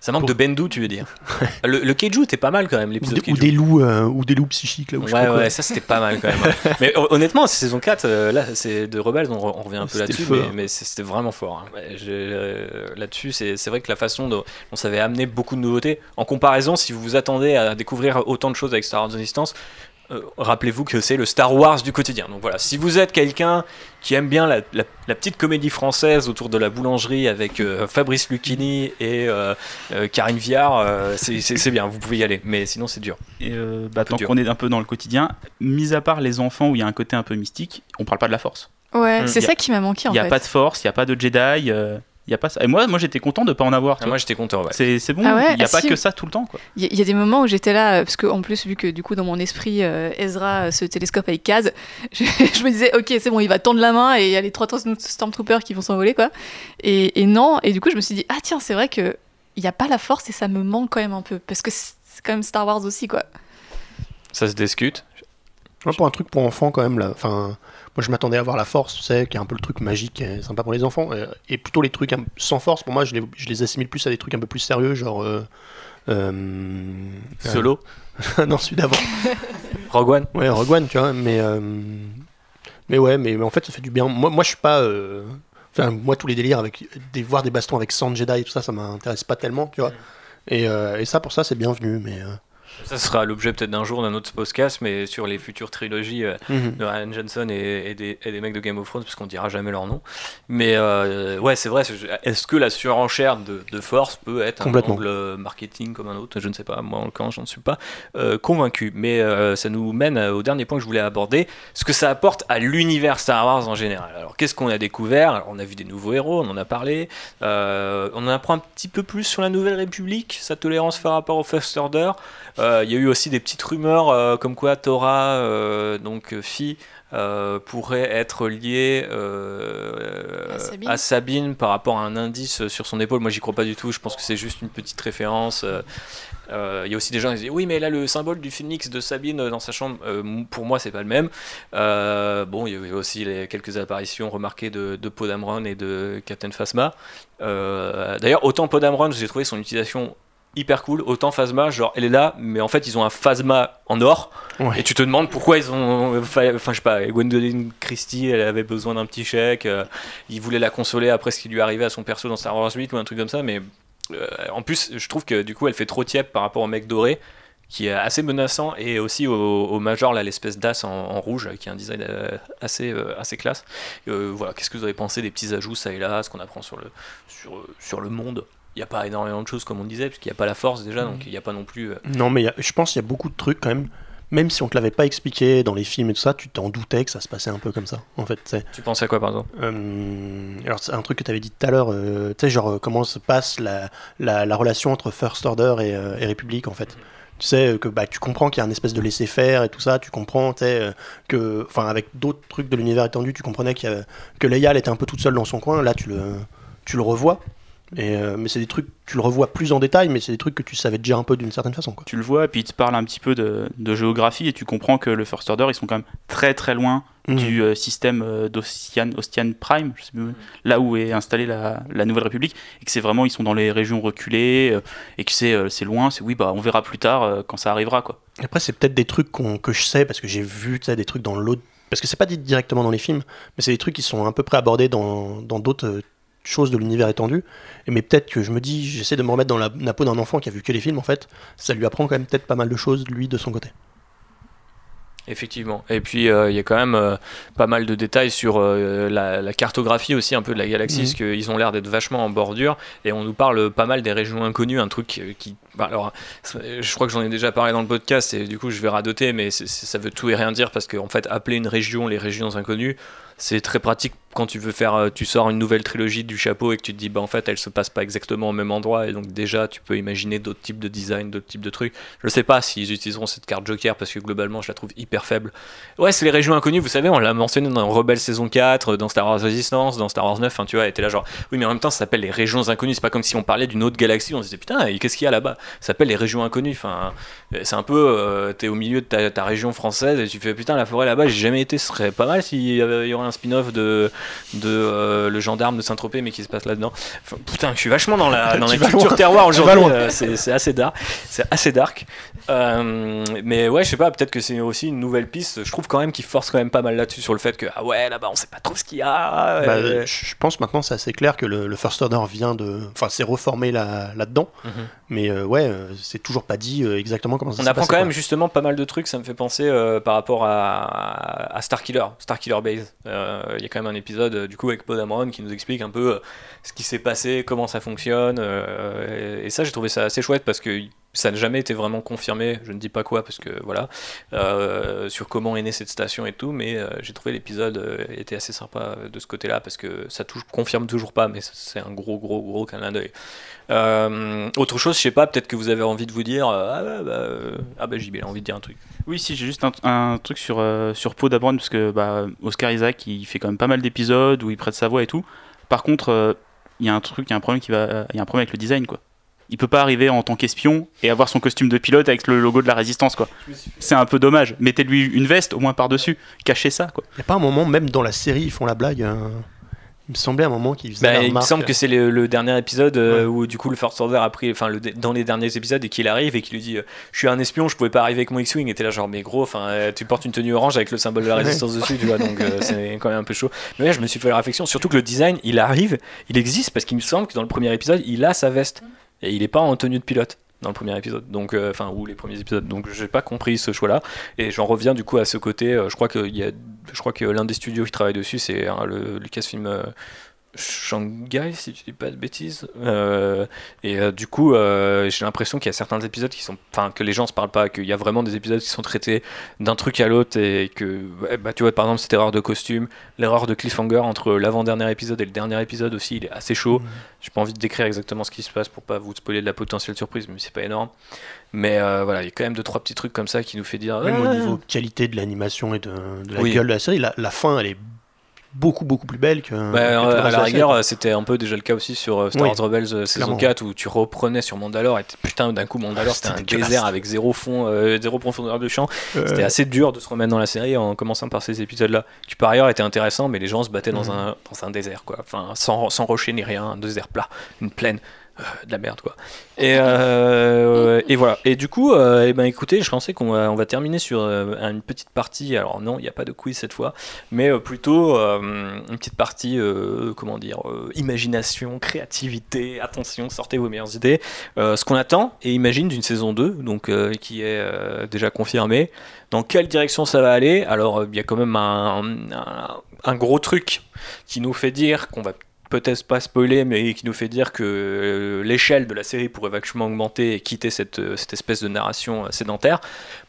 Ça manque de Bendu, tu veux dire. le, le Keiju était pas mal quand même, l'épisode ou des loups, euh, ou des loups psychiques là. Ou je sais Ouais, quoi. ouais, ça c'était pas mal quand même. hein. mais hon- honnêtement, saison 4, euh, là, c'est de Rebels, on, re- on revient un peu là-dessus, mais, hein. mais c'était vraiment fort. hein. Ouais, euh, là-dessus, c'est vrai que la façon dont dont ça avait amené beaucoup de nouveautés, en comparaison, si vous vous attendez à découvrir autant de choses avec Star Wars Resistance, euh, rappelez-vous que c'est le Star Wars du quotidien. Donc voilà, si vous êtes quelqu'un qui aime bien la, la- la petite comédie française autour de la boulangerie avec euh, Fabrice Lucchini et euh, euh, Karine Viard, euh, c'est- bien, vous pouvez y aller. Mais sinon, c'est dur. Et euh, bah, tant qu'on est un peu dans le quotidien, mis à part les enfants où il y a un côté un peu mystique, on parle pas de la force. Ouais, Mm. c'est Y a- ça qui m'a manqué Il en n'y a fait. pas de force, il n'y a pas de Jedi, euh, il y a pas ça. Et moi, moi j'étais content de pas en avoir. Ah, moi, j'étais content, ouais. C'est c'est bon, Ah ouais il n'y a Ah pas si. que ça tout le temps. Quoi. Il y, a- il y a des moments où j'étais là, euh, parce que en plus, vu que du coup, dans mon esprit, euh, Ezra euh, se télescope avec Kaz, je, je me disais, ok, c'est bon, il va tendre la main et il y a les trois Stormtroopers qui vont s'envoler, quoi. Et, et non, et du coup, je me suis dit, ah tiens, c'est vrai que il n'y a pas la force et ça me manque quand même un peu, parce que c'est c'est quand même Star Wars aussi, quoi. Ça se discute. Ouais, pour un truc pour enfants quand même là. Enfin, moi je m'attendais à voir la force, tu sais, qui est un peu le truc magique, et sympa pour les enfants. euh, Et plutôt les trucs sans force, pour moi, je les, je les assimile plus à des trucs un peu plus sérieux, genre. euh, euh, Solo. euh, non, celui d'avant. Rogue One. Ouais, Rogue One, tu vois. Mais, euh, mais ouais, mais, mais en fait, ça fait du bien. Moi, moi je suis pas. euh, Enfin, moi, tous les délires avec des voir des bastons avec 100 Jedi et tout ça, ça m'intéresse pas tellement, tu vois. Et, euh, et ça, pour ça, c'est bienvenu. Mais euh, Ça sera l'objet peut-être d'un jour d'un autre podcast, mais sur les futures trilogies euh, mhm. de Ryan Johnson et, et des, et des mecs de Game of Thrones, parce qu'on dira jamais leur nom. Mais euh, ouais, c'est vrai. Est-ce que la surenchère de, de force peut être un Complètement. angle euh, marketing comme un autre? Je ne sais pas. Moi, en l'occurrence, j'en suis pas euh, convaincu. Mais ça nous mène au dernier point que je voulais aborder ce que ça apporte à l'univers Star Wars en général. Alors, qu'est-ce qu'on a découvert? Alors, On a vu des nouveaux héros, on en a parlé. On en apprend un petit peu plus sur la Nouvelle République, sa tolérance par rapport au First Order. Euh, Il y a eu aussi des petites rumeurs euh, comme quoi Torah, euh, donc euh, pourrait être liée À Sabine. à Sabine par rapport à un indice sur son épaule. Moi, j'y crois pas du tout. Je pense que c'est juste une petite référence. Il y a aussi des gens qui disent oui, mais là, le symbole du phénix de Sabine dans sa chambre, pour moi, c'est pas le même. Bon, il y avait aussi les quelques apparitions remarquées de, de Poe Dameron et de Captain Phasma. D'ailleurs, autant Poe Dameron, j'ai trouvé son utilisation hyper cool, autant Phasma, genre elle est là, mais en fait ils ont un Phasma en or, Ouais. et tu te demandes pourquoi ils ont. Enfin, je sais pas, Gwendoline Christie, elle avait besoin d'un petit chèque, euh, il voulait la consoler après ce qui lui arrivait à son perso dans Star Wars 8 ou un truc comme ça, mais euh, en plus, je trouve que du coup elle fait trop tiep par rapport au mec doré qui est assez menaçant et aussi au, au major là l'espèce d'as en, en rouge qui a un design euh, assez euh, assez classe Euh, voilà qu'est-ce que vous avez pensé des petits ajouts ça et là ce qu'on apprend sur le sur, sur le monde? Il n'y a pas énormément de choses comme on disait parce qu'il n'y a pas la force déjà donc il n'y a pas non plus euh, Non, mais il y a- je pense qu'il y a beaucoup de trucs quand même. Même si on te l'avait pas expliqué dans les films et tout ça, tu t'en doutais que ça se passait un peu comme ça. En fait, tu sais. tu penses à quoi par exemple Euh, alors c'est un truc que tu avais dit tout à l'heure, euh, tu sais, genre euh, comment se passe la, la, la relation entre First Order et, et République en fait. Tu sais que bah, tu comprends qu'il y a une espèce de laisser-faire et tout ça, tu comprends tu sais, euh, que, enfin avec d'autres trucs de l'univers étendu, tu comprenais y avait- que Leia elle était un peu toute seule dans son coin, là tu le, tu le revois. Et, euh, mais c'est des trucs, tu le revois plus en détail, mais c'est des trucs que tu savais déjà un peu d'une certaine façon. Quoi. Tu le vois, et puis il te parle un petit peu de, de géographie, et tu comprends que le First Order, ils sont quand même très très loin Mhm. du euh, système euh, d'Ostian Ostian Prime, je sais plus, là où est installée la, la Nouvelle République, et que c'est vraiment, ils sont dans les régions reculées, euh, et que c'est euh, c'est loin, c'est oui, bah on verra plus tard euh, quand ça arrivera, quoi. Après, c'est peut-être des trucs que je sais parce que j'ai vu des trucs dans l'autre. Parce que c'est pas dit directement dans les films, mais c'est des trucs qui sont à peu près abordés dans dans d'autres choses de l'univers étendu. Mais peut-être que je me dis, j'essaie de me remettre dans la, la peau d'un enfant qui a vu que les films en fait. Ça lui apprend quand même peut-être pas mal de choses lui de son côté. Effectivement. Et puis euh, il y a quand même euh, pas mal de détails sur euh, la, la cartographie aussi un peu de la galaxie, Mhm. parce qu'ils ont l'air d'être vachement en bordure et on nous parle pas mal des régions inconnues, un truc qui. bah, alors, je crois que j'en ai déjà parlé dans le podcast et du coup je vais radoter, mais ça veut tout et rien dire parce qu'en fait appeler une région les régions inconnues, c'est très pratique quand tu veux faire, euh, tu sors une nouvelle trilogie du chapeau et que tu te dis bah en fait elle se passe pas exactement au même endroit. Et donc déjà tu peux imaginer d'autres types de design, d'autres types de trucs. Je sais pas s'ils utiliseront cette carte Joker parce que globalement je la trouve hyper faible. Ouais, c'est les régions inconnues, vous savez, on l'a mentionné dans Rebelle saison 4, dans Star Wars Resistance, dans Star Wars 9, enfin tu vois, était là genre, oui, mais en même temps ça s'appelle les régions inconnues, c'est pas comme si on parlait d'une autre galaxie, on se disait putain, qu'est-ce qu'il y a là-bas? Ça s'appelle les régions inconnues, enfin, euh, c'est un peu, euh, t'es au milieu de ta, région française et tu fais putain, la forêt là-bas, j'ai jamais été, ce serait pas mal s'il y, y un spin-off de, de euh, le gendarme de Saint-Tropez, mais qui se passe là-dedans. Enfin, putain, je suis vachement dans la, dans culture loin. terroir aujourd'hui, euh, c'est assez dark, c'est assez dark. Euh, mais ouais, je sais pas, peut-être que c'est aussi une nouvelle piste. Je trouve quand même qu'il force quand même pas mal là-dessus sur le fait que ah ouais, là-bas on sait pas trop ce qu'il y a. Bah, euh, je pense maintenant c'est assez clair que le, le First Order vient de, enfin, c'est reformé là là-dedans. Mhm. Mais euh, ouais, c'est toujours pas dit exactement comment ça On apprend passé, quand quoi. même justement pas mal de trucs, ça me fait penser par rapport à, à Starkiller, Starkiller Base. Euh, Il y a quand même un épisode euh, du coup avec Paul Dameron qui nous explique un peu euh, ce qui s'est passé, comment ça fonctionne. et, ça, j'ai trouvé ça assez chouette parce que ça n'a jamais été vraiment confirmé, je ne dis pas quoi parce que voilà, sur comment est née cette station et tout, mais j'ai trouvé l'épisode euh, était assez sympa de ce côté-là parce que ça touche, confirme toujours pas, mais c'est un gros, gros, gros clin d'œil. Euh, autre chose, je sais pas, peut-être que vous avez envie de vous dire euh, ah bah, bah, euh, ah bah JB, il a envie de dire un truc. Oui, si, j'ai juste un, un truc sur, euh, sur Poe Dameron, parce que bah, Oscar Isaac, il fait quand même pas mal d'épisodes où il prête sa voix et tout. Par contre, euh, il y a un truc, il y a un problème qui va, il y a un problème avec le design, quoi. Il peut pas arriver en tant qu'espion et avoir son costume de pilote avec le logo de la résistance, quoi. C'est un peu dommage. Mettez-lui une veste au moins par-dessus, cachez ça, quoi. Il y a pas un moment, même dans la série, ils font la blague. hein. Il me semblait un moment qu'ils faisaient Bah, il me semble que c'est le, le dernier épisode euh, Ouais. où du coup le First Order a pris, enfin le, dans les derniers épisodes et qu'il arrive et qu'il lui dit euh, je suis un espion, je pouvais pas arriver avec mon X-wing. Et t'es là genre mais gros, enfin euh, tu portes une tenue orange avec le symbole de la résistance dessus, tu vois, donc c'est quand même un peu chaud. Mais ouais, je me suis fait la réflexion, surtout que le design, il arrive, il existe parce qu'il me semble que dans le premier épisode, il a sa veste et il est pas en tenue de pilote dans le premier épisode, donc euh, ou les premiers épisodes. Donc j'ai pas compris ce choix-là et j'en reviens du coup à ce côté. euh, je crois que y a, je crois que l'un des studios qui travaille dessus, c'est hein, le Lucasfilm. Shanghai, si je dis pas de bêtises. Euh, et euh, du coup, euh, j'ai l'impression qu'il y a certains épisodes qui sont, enfin, que les gens se parlent pas, qu'il y a vraiment des épisodes qui sont traités d'un truc à l'autre et que, bah, tu vois, par exemple, cette erreur de costume, l'erreur de cliffhanger entre l'avant-dernier épisode et le dernier épisode aussi, il est assez chaud. Mhm. J'ai pas envie de décrire exactement ce qui se passe pour pas vous spoiler de la potentielle surprise, mais c'est pas énorme. Mais voilà, il y a quand même deux trois petits trucs comme ça qui nous fait dire. Même au Ah. niveau qualité de l'animation et de, de la Oui. gueule de la série, la, la fin, elle est beaucoup, beaucoup plus belle que. Bah, que euh, à la rigueur, euh, c'était un peu déjà le cas aussi sur euh, Star Oui, Wars Rebels euh, saison clairement. 4 où tu reprenais sur Mandalore et putain d'un coup Mandalore c'était un C'était dégueulasse. désert avec zéro fond, euh, zéro profondeur de champ. Euh, C'était assez dur de se remettre dans la série en commençant par ces épisodes-là. Qui par ailleurs étaient intéressants, mais les gens se battaient dans, Mhm. un, dans un désert quoi. Enfin sans, sans rocher ni rien, un désert plat, une plaine. De la merde quoi. Et, euh, et voilà. Et du coup, euh, eh ben écoutez, je pensais qu'on va, on va terminer sur euh, une petite partie. Alors non, il n'y a pas de quiz cette fois, mais plutôt une petite partie, comment dire, imagination, créativité. Attention, sortez vos meilleures idées. Ce qu'on attend et imagine d'une saison 2, donc qui est déjà confirmée. Dans quelle direction ça va aller? Alors il y a quand même un- un gros truc qui nous fait dire qu'on va peut-être pas spoiler, mais qui nous fait dire que euh, l'échelle de la série pourrait vachement augmenter et quitter cette, euh, cette espèce de narration euh, sédentaire.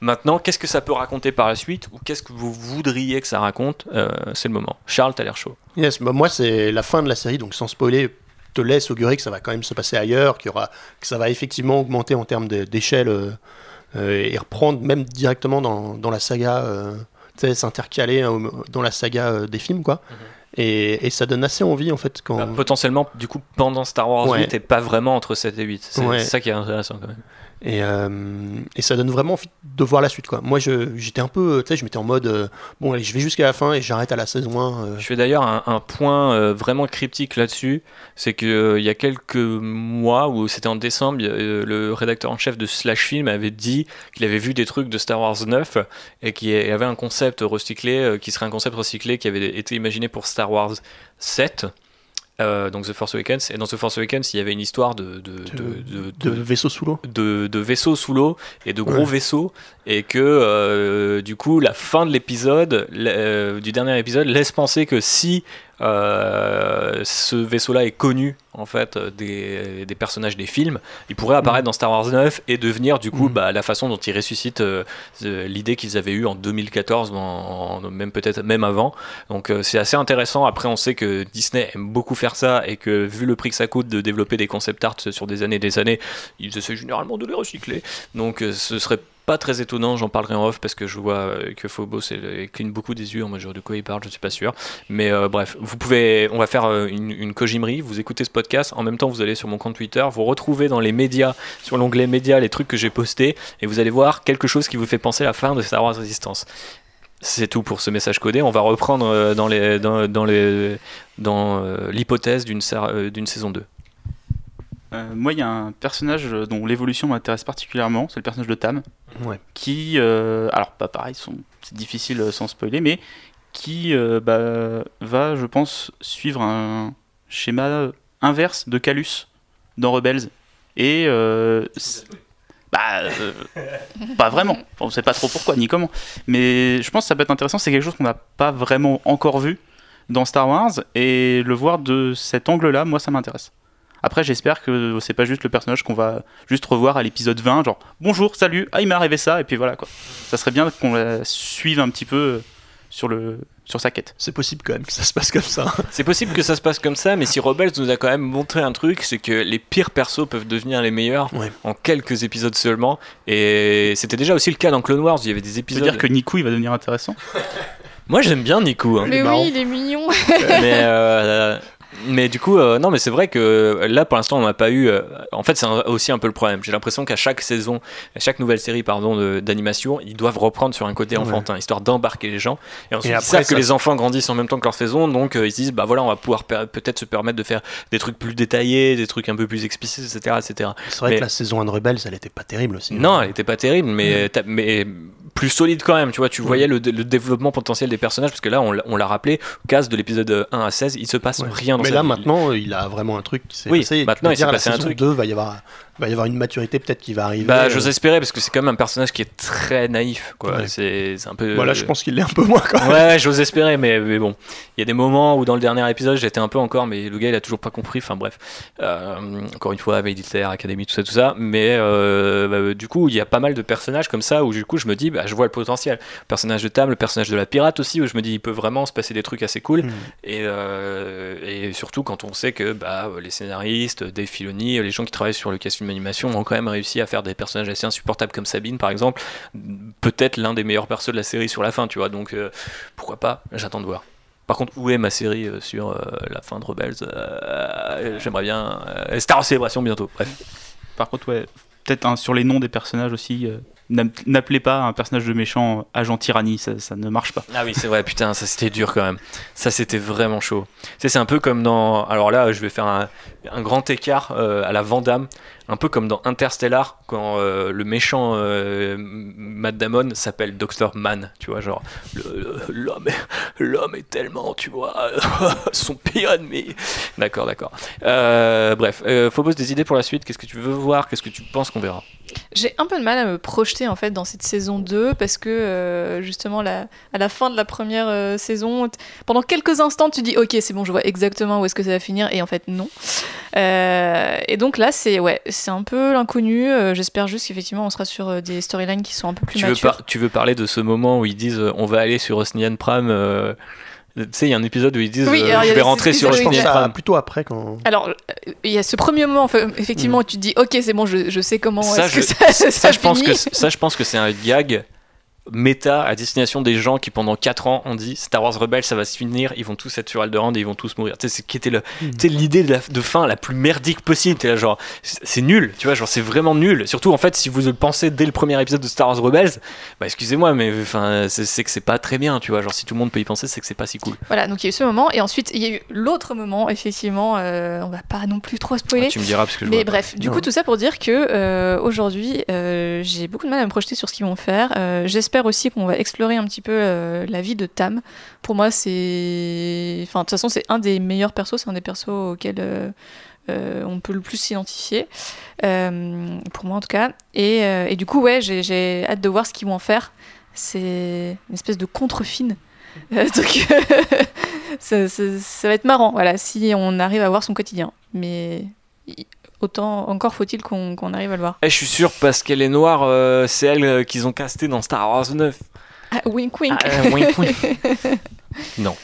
Maintenant, qu'est-ce que ça peut raconter par la suite ou qu'est-ce que vous voudriez que ça raconte Euh, C'est le moment. Charles, t'as l'air chaud. Yes, bah, moi, c'est la fin de la série, donc sans spoiler, te laisse augurer que ça va quand même se passer ailleurs, qu'il y aura, que ça va effectivement augmenter en termes d'échelle euh, euh, et reprendre même directement dans, dans la saga, s'intercaler dans la saga des films, quoi. Et, et ça donne assez envie en fait quand. Bah, potentiellement, du coup, pendant Star Wars Ouais. 8, t'es pas vraiment entre 7 et 8. C'est Ouais. c'est ça qui est intéressant quand même. Et, euh, et ça donne vraiment envie de voir la suite quoi. Moi j'étais un peu, tu sais, je m'étais en mode euh, bon allez je vais jusqu'à la fin et j'arrête à la saison 1. euh. Je fais d'ailleurs un, un point euh, vraiment cryptique là-dessus, c'est que euh, il y a quelques mois, où c'était en décembre, euh, le rédacteur en chef de Slash Film avait dit qu'il avait vu des trucs de Star Wars 9 et qu'il y avait un concept recyclé, euh, qui serait un concept recyclé qui avait été imaginé pour Star Wars 7. Euh, donc The Force Awakens et dans The Force Awakens il y avait une histoire de, de, de, de vaisseau sous l'eau. de, de vaisseaux sous l'eau et de gros Ouais. vaisseaux et que euh, du coup la fin de l'épisode euh, du dernier épisode laisse penser que si euh, ce vaisseau-là est connu en fait des, des personnages des films, il pourrait apparaître dans Star Wars 9 et devenir du coup Mhm. bah, la façon dont ils ressuscitent euh, euh, l'idée qu'ils avaient eue en 2014, en, en- même peut-être même avant. Donc euh, c'est assez intéressant. Après on sait que Disney aime beaucoup faire ça et que vu le prix que ça coûte de développer des concept art sur des années et des années, ils essaient généralement de les recycler. Donc ce serait pas très étonnant, j'en parlerai en off parce que je vois euh, que Phobos cligne beaucoup des yeux en mode de quoi il parle, je suis pas sûr. Mais euh, bref, vous pouvez, on va faire euh, une, une Kojimerie, vous écoutez ce podcast, en même temps vous allez sur mon compte Twitter, vous retrouvez dans les médias, sur l'onglet médias, les trucs que j'ai postés et vous allez voir quelque chose qui vous fait penser à la fin de Star Wars Resistance. C'est tout pour ce message codé. On va reprendre dans les dans, les dans l'hypothèse d'une d'une saison 2. Euh, moi, il y a un personnage dont l'évolution m'intéresse particulièrement, c'est le personnage de Tam, Ouais. qui, euh, alors pas pareil, sont- c'est difficile euh, sans spoiler, mais qui euh, bah, va, je pense, suivre un schéma inverse de Calus dans Rebels. Et euh, bah, euh, pas vraiment. Enfin, on sait pas trop pourquoi ni comment. Mais je pense que ça peut être intéressant. C'est quelque chose qu'on n'a pas vraiment encore vu dans Star Wars. Et le voir de cet angle-là, moi, ça m'intéresse. Après, j'espère que c'est pas juste le personnage qu'on va juste revoir à l'épisode 20, genre bonjour, salut, ah il m'est arrivé ça, et puis voilà quoi. Ça serait bien qu'on la suive un petit peu euh, sur, le, sur sa quête. C'est possible quand même que ça se passe comme ça. C'est possible que ça se passe comme ça, mais si Rebels nous a quand même montré un truc, c'est que les pires persos peuvent devenir les meilleurs Ouais. en quelques épisodes seulement. Et c'était déjà aussi le cas dans Clone Wars, il y avait des Ça veut épisodes. dire que Niku il va devenir intéressant. Moi j'aime bien Nico. hein. Mais oui, il est mignon. mais, euh, mais du coup, euh, non, mais c'est vrai que là pour l'instant on n'a pas eu. euh, en fait, c'est aussi un peu le problème. J'ai l'impression qu'à chaque saison, à chaque nouvelle série pardon, d'animation, ils doivent reprendre sur un côté Ouais. enfantin, histoire d'embarquer les gens. Et ensuite, Et ils après, savent que ça- les enfants grandissent en même temps que leur saison, donc euh, ils se disent, bah voilà, on va pouvoir peut-être se permettre de faire des trucs plus détaillés, des trucs un peu plus explicites, etc. etc. C'est vrai Mais- que la saison 1 de Rebels, elle était pas terrible aussi. Non, elle était pas terrible, mais, mais plus solide quand même. Tu vois, tu Ouais. voyais le, le développement potentiel des personnages, parce que là, on, l'a- on l'a rappelé, case de l'épisode 1 à 16, il se passe Ouais. rien dans Mais là vie. maintenant, il a vraiment un truc qui s'est Oui, passé. maintenant, il s'est passé un truc. 2 va y avoir, va y avoir une maturité peut-être qui va arriver. Bah, euh, j'ose espérer, parce que c'est quand même un personnage qui est très naïf, quoi. Ouais. C'est un peu. Voilà, je pense qu'il l'est un peu moins quand même. Ouais, j'ose espérer, mais, mais bon. Il y a des moments où dans le dernier épisode, j'étais un peu encore, mais le gars, il a toujours pas compris. Enfin bref. Euh, encore une fois, Militaire Academy, tout ça, tout ça. Mais euh, bah, du coup, il y a pas mal de personnages comme ça où du coup, je me dis, bah, je vois le potentiel. Le personnage de Tam, le personnage de la pirate aussi, où je me dis, il peut vraiment se passer des trucs assez cool. Mm. Et, euh, et surtout quand on sait que bah, les scénaristes, Dave Filoni, les gens qui travaillent sur le cast film animation ont quand même réussi à faire des personnages assez insupportables comme Sabine par exemple, peut-être l'un des meilleurs persos de la série sur la fin, tu vois. Donc euh, pourquoi pas J'attends de voir. Par contre, où est ma série euh, sur euh, la fin de Rebels Euh, J'aimerais bien. Star Célébration bientôt. Bref. Par contre, ouais, peut-être sur les noms des personnages aussi. n'app- N'appelez pas un personnage de méchant agent tyrannie, ça, ça ne marche pas. Ah oui, c'est vrai, putain, ça c'était dur quand même. Ça c'était vraiment chaud. C'est un peu comme dans. Alors là, je vais faire un, un grand écart euh, à la Vandame. Un peu comme dans Interstellar, quand euh, le méchant euh, Matt Damon s'appelle Dr. Man, tu vois, genre, l'homme est, tellement, tu vois, son pire ennemi. D'accord, d'accord. Euh, bref, euh, Phobos, des idées pour la suite Qu'est-ce que tu veux voir Qu'est-ce que tu penses qu'on verra? J'ai un peu de mal à me projeter en fait dans cette saison 2 parce que justement à la fin de la première saison, pendant quelques instants tu dis ok c'est bon je vois exactement où est-ce que ça va finir et en fait non. Euh, et donc là c'est ouais c'est un peu l'inconnu. Euh, J'espère juste qu'effectivement on sera sur euh, des storylines qui sont un peu plus tu veux, matures. par- tu veux parler de ce moment où ils disent euh, on va aller sur Osnian Pram euh, Tu sais, il y a un épisode où ils disent Oui, euh, je a vais rentrer sur épisodes Je où Osnian pense il y a- à Pram. plutôt après quand. Alors, euh, il y a ce premier moment, enfin, effectivement, où tu te dis, ok, c'est bon, je, je sais comment Ça, que je- ça, ça, Ça, je pense finit. que ça, je pense que c'est un gag méta à destination des gens qui pendant 4 ans ont dit Star Wars Rebels ça va se finir, ils vont tous être sur Alderaan et ils vont tous mourir. Tu sais, c'est qui était sais, l'idée de, la- de fin la plus merdique possible. T'es là genre c'est nul, tu vois, genre c'est vraiment nul. Surtout en fait si vous le pensez dès le premier épisode de Star Wars Rebels, bah excusez-moi mais enfin c'est que c'est pas très bien, tu vois, genre si tout le monde peut y penser c'est que c'est pas si cool. Voilà, donc il y a eu ce moment, et ensuite il y a eu l'autre moment, effectivement, euh, on va pas non plus trop spoiler. Ah, tu me diras parce que je Mais pas. bref, du Non. coup, tout ça pour dire que euh, aujourd'hui, euh, j'ai beaucoup de mal à me projeter sur ce qu'ils vont faire. Euh, Aussi qu'on va explorer un petit peu euh, la vie de Tam. Pour moi, c'est. Enfin, de toute façon, c'est un des meilleurs persos, c'est un des persos auxquels euh, euh, on peut le plus s'identifier. Pour moi, en tout cas. Et, et du coup, ouais, j'ai- hâte de voir ce qu'ils vont en faire. C'est une espèce de contre-fine. Donc, ça, ça- ça va être marrant, voilà, si on arrive à voir son quotidien. Mais autant, encore faut-il qu'on arrive à le voir. Eh, je suis sûr parce qu'elle est noire, euh, c'est elle euh, qu'ils ont casté dans Star Wars 9. Ah, wink wink. Ah, euh, wink, wink. non.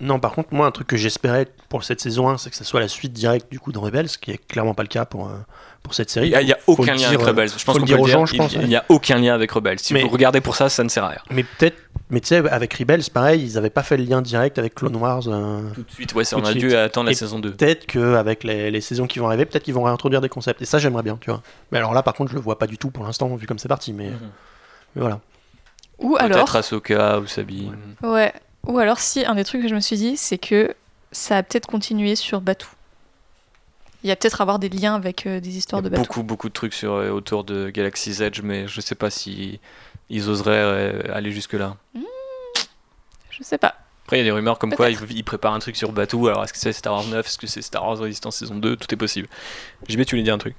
Non, par contre, moi, un truc que j'espérais pour cette saison 1, c'est que ça soit la suite directe du coup de Rebels, ce qui est clairement pas le cas pour, euh, pour cette série. Il n'y a, aucun lien dire, avec Rebels. Je faut pense le qu'on dire peut aux le gens, dire. je Il- pense, Il ouais. n'y a aucun lien avec Rebels. Si Mais- vous regardez pour ça, ça ne sert à rien. Mais peut-être, mais tu sais, avec Rebels, pareil, ils avaient pas fait le lien direct avec Clone Wars. euh, Tout de suite, ouais, ça, on a dû attendre la Et saison 2. Peut-être qu'avec les, les saisons qui vont arriver, peut-être qu'ils vont réintroduire des concepts. Et ça, j'aimerais bien, tu vois. Mais alors là, par contre, je le vois pas du tout pour l'instant, vu comme c'est parti. Mais, Mhm. mais voilà. Ou Peut-être alors, Ahsoka ou Sabine. ouais. Ou alors, si un des trucs que je me suis dit, c'est que ça a peut-être continué sur Batuu. Il y a peut-être avoir des liens avec euh, des histoires a de Batuu. beaucoup, beaucoup de trucs sur, euh, autour de Galaxy's Edge, mais je sais pas si ils oseraient euh, aller jusque-là. Je sais pas. Après, il y a des rumeurs comme quoi ils, préparent un truc sur Batuu. Alors, est-ce que c'est Star Wars 9 Est-ce que c'est Star Wars Resistance saison 2 Tout est possible. JB, tu voulais dire un truc?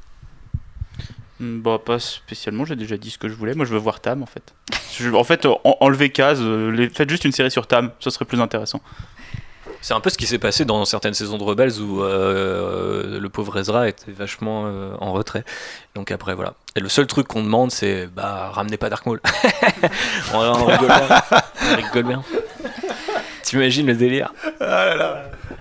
Hmm, Bah, pas spécialement, j'ai déjà dit ce que je voulais. Moi, je veux voir Tam en fait. Je- en fait, en- enlevez case, euh, les- faites juste une série sur Tam, ce serait plus intéressant. C'est un peu ce qui s'est passé dans certaines saisons de Rebels où euh, le pauvre Ezra était vachement euh, en retrait. Donc après, voilà. Et le seul truc qu'on demande, c'est bah, ramenez pas Dark Maul. on rigole bien. T'imagines le délire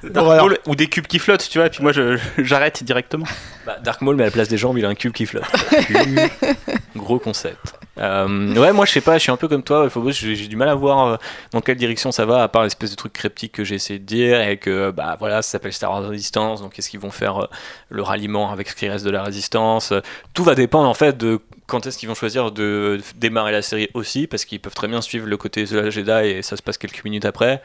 Dark Maul ou des cubes qui flottent, tu vois, et puis moi, je- j'arrête directement. bah, Dark Maul, mais à la place des jambes, il a un cube qui flotte. Gros concept. Euh, ouais, moi je sais pas, je suis un peu comme toi, Phobos, j'ai j'ai du mal à voir euh, dans quelle direction ça va, à part l'espèce de truc cryptique que j'ai essayé de dire, et que bah voilà, ça s'appelle Star Wars Resistance, donc est-ce qu'ils vont faire euh, le ralliement avec ce qui reste de la résistance Euh, Tout va dépendre en fait de quand est-ce qu'ils vont choisir de démarrer la série aussi, parce qu'ils peuvent très bien suivre le côté The Jedi et ça se passe quelques minutes après.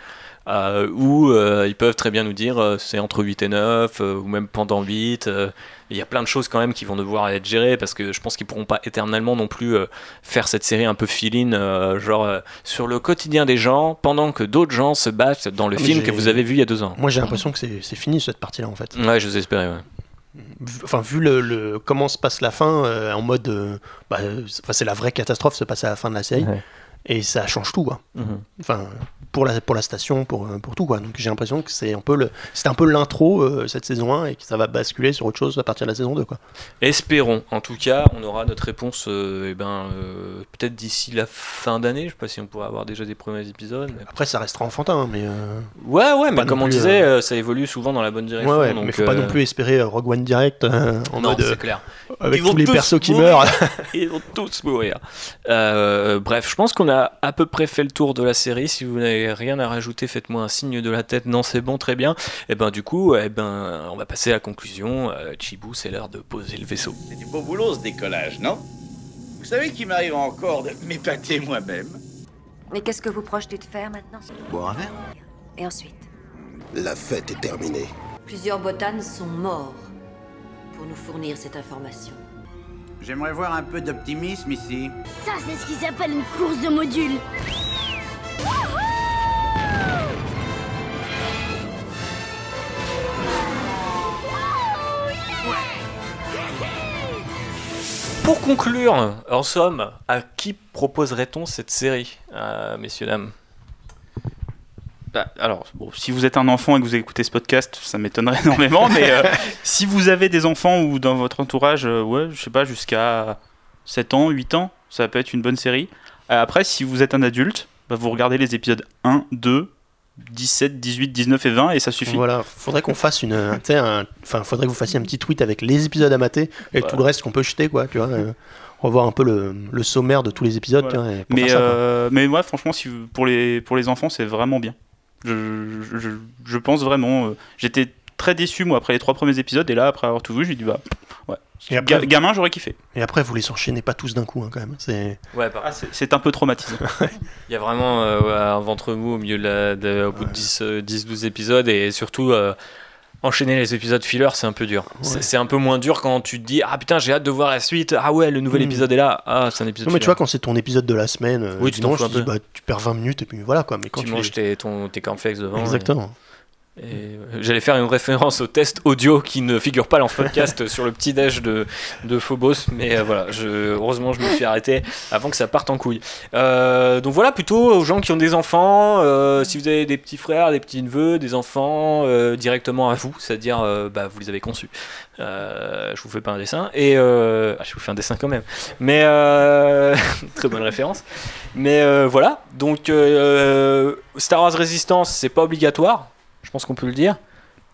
Euh, ou euh, ils peuvent très bien nous dire euh, c'est entre 8 et 9, euh, ou même pendant 8. euh, il y a plein de choses quand même qui vont devoir être gérées parce que je pense qu'ils pourront pas éternellement non plus faire cette série un peu filine, genre sur le quotidien des gens, pendant que d'autres gens se battent dans le Ah, mais film que vous avez vu il y a deux ans. Moi, j'ai l'impression que c'est c'est fini cette partie-là, en fait. Ouais, je vous espérais. Ouais. Enfin, vu le, comment se passe la fin, euh, en mode. euh, bah, euh, c'est- la vraie catastrophe se passe à la fin de la série. Et ça change tout, quoi. Mhm. Enfin, pour la, pour la station, pour, euh, pour tout, quoi. Donc j'ai l'impression que c'est un peu le, c'était un peu l'intro, euh, cette saison 1, et que ça va basculer sur autre chose à partir de la saison 2, quoi. Espérons. En tout cas, on aura notre réponse euh, eh ben, euh, peut-être d'ici la fin d'année. Je sais pas si on pourra avoir déjà des premiers épisodes. mais- Après, ça restera enfantin, mais. euh, Ouais, ouais, mais comme on plus, disait, ça évolue souvent dans la bonne Ouais, direction. ouais, donc, mais faut pas non plus espérer Rogue One direct en non, mode clair. avec Ils tous les tous persos qui meurent. Ils vont tous mourir. Bref, je pense qu'on a à peu près fait le tour de la série. Si vous n'avez rien à rajouter, faites-moi un signe de la tête. Non, c'est bon, très bien. Et ben du coup, eh ben, on va passer à la conclusion. Euh, Chibou, c'est l'heure de poser le vaisseau. C'est du beau boulot ce décollage, non? Vous savez qu'il m'arrive encore de m'épater moi-même Mais qu'est-ce que vous projetez de faire maintenant? Boire un verre Et ensuite? La fête est terminée. Plusieurs botanes sont morts pour nous fournir cette information. J'aimerais voir un peu d'optimisme ici. Ça, c'est ce qui s'appelle une course de modules. Pour conclure, en somme, à qui proposerait-on cette série, euh, messieurs dames? Bah, alors, bon, si vous êtes un enfant et que vous écoutez ce podcast, ça m'étonnerait énormément, mais euh, si vous avez des enfants ou dans votre entourage, euh, ouais, je sais pas, jusqu'à 7 ans, 8 ans, ça peut être une bonne série. Euh, après, si vous êtes un adulte, bah, vous regardez les épisodes 1, 2, 17, 18, 19 et 20 et ça suffit. Voilà, faudrait qu'on fasse une. un- Enfin, faudrait que vous fassiez un petit tweet avec les épisodes à mater et tout le reste qu'on peut jeter, quoi, tu vois. euh, revoir un peu le, le sommaire de tous les épisodes, tu vois, et pour Mais, ça, euh, mais moi, franchement, si pour, les, pour les enfants, c'est vraiment bien. Je, je, pense vraiment. euh, J'étais très déçu, moi, après les trois premiers épisodes, et là, après avoir tout vu, j'ai dit, bah, ouais. Et après, Ga- gamin, j'aurais kiffé. et après, vous les enchaînez pas tous d'un coup, hein, quand même. C'est. Ouais, par- Ah, c'est- c'est un peu traumatisant. Il y a vraiment euh, ouais, un ventre mou au milieu de la, de- au bout de 10, euh, 10-12 épisodes et surtout euh, enchaîner les épisodes filler c'est un peu dur. C'est- C'est un peu moins dur quand tu te dis ah putain j'ai hâte de voir la suite, ah ouais le nouvel Mm. épisode est là, ah c'est un épisode Non, mais tu vois, quand c'est ton épisode de la semaine, euh, Oui, tu dimanche, tu dis, bah, tu perds 20 minutes et puis voilà, quoi. Mais quand tu tu manges les- tes, ton, tes cornflakes devant. Exactement. Et, J'allais faire une référence au test audio qui ne figure pas dans le podcast sur le petit déj de, de Phobos, mais euh, voilà, je, heureusement je me suis arrêté avant que ça parte en couille. Euh, donc voilà, plutôt aux gens qui ont des enfants, euh, si vous avez des petits frères, des petits neveux, des enfants directement à vous, c'est-à-dire bah, vous les avez conçus. Je vous fais pas un dessin et ah, je vous fais un dessin quand même, mais très bonne référence. Mais voilà, donc Star Wars Resistance, c'est pas obligatoire, je pense qu'on peut le dire.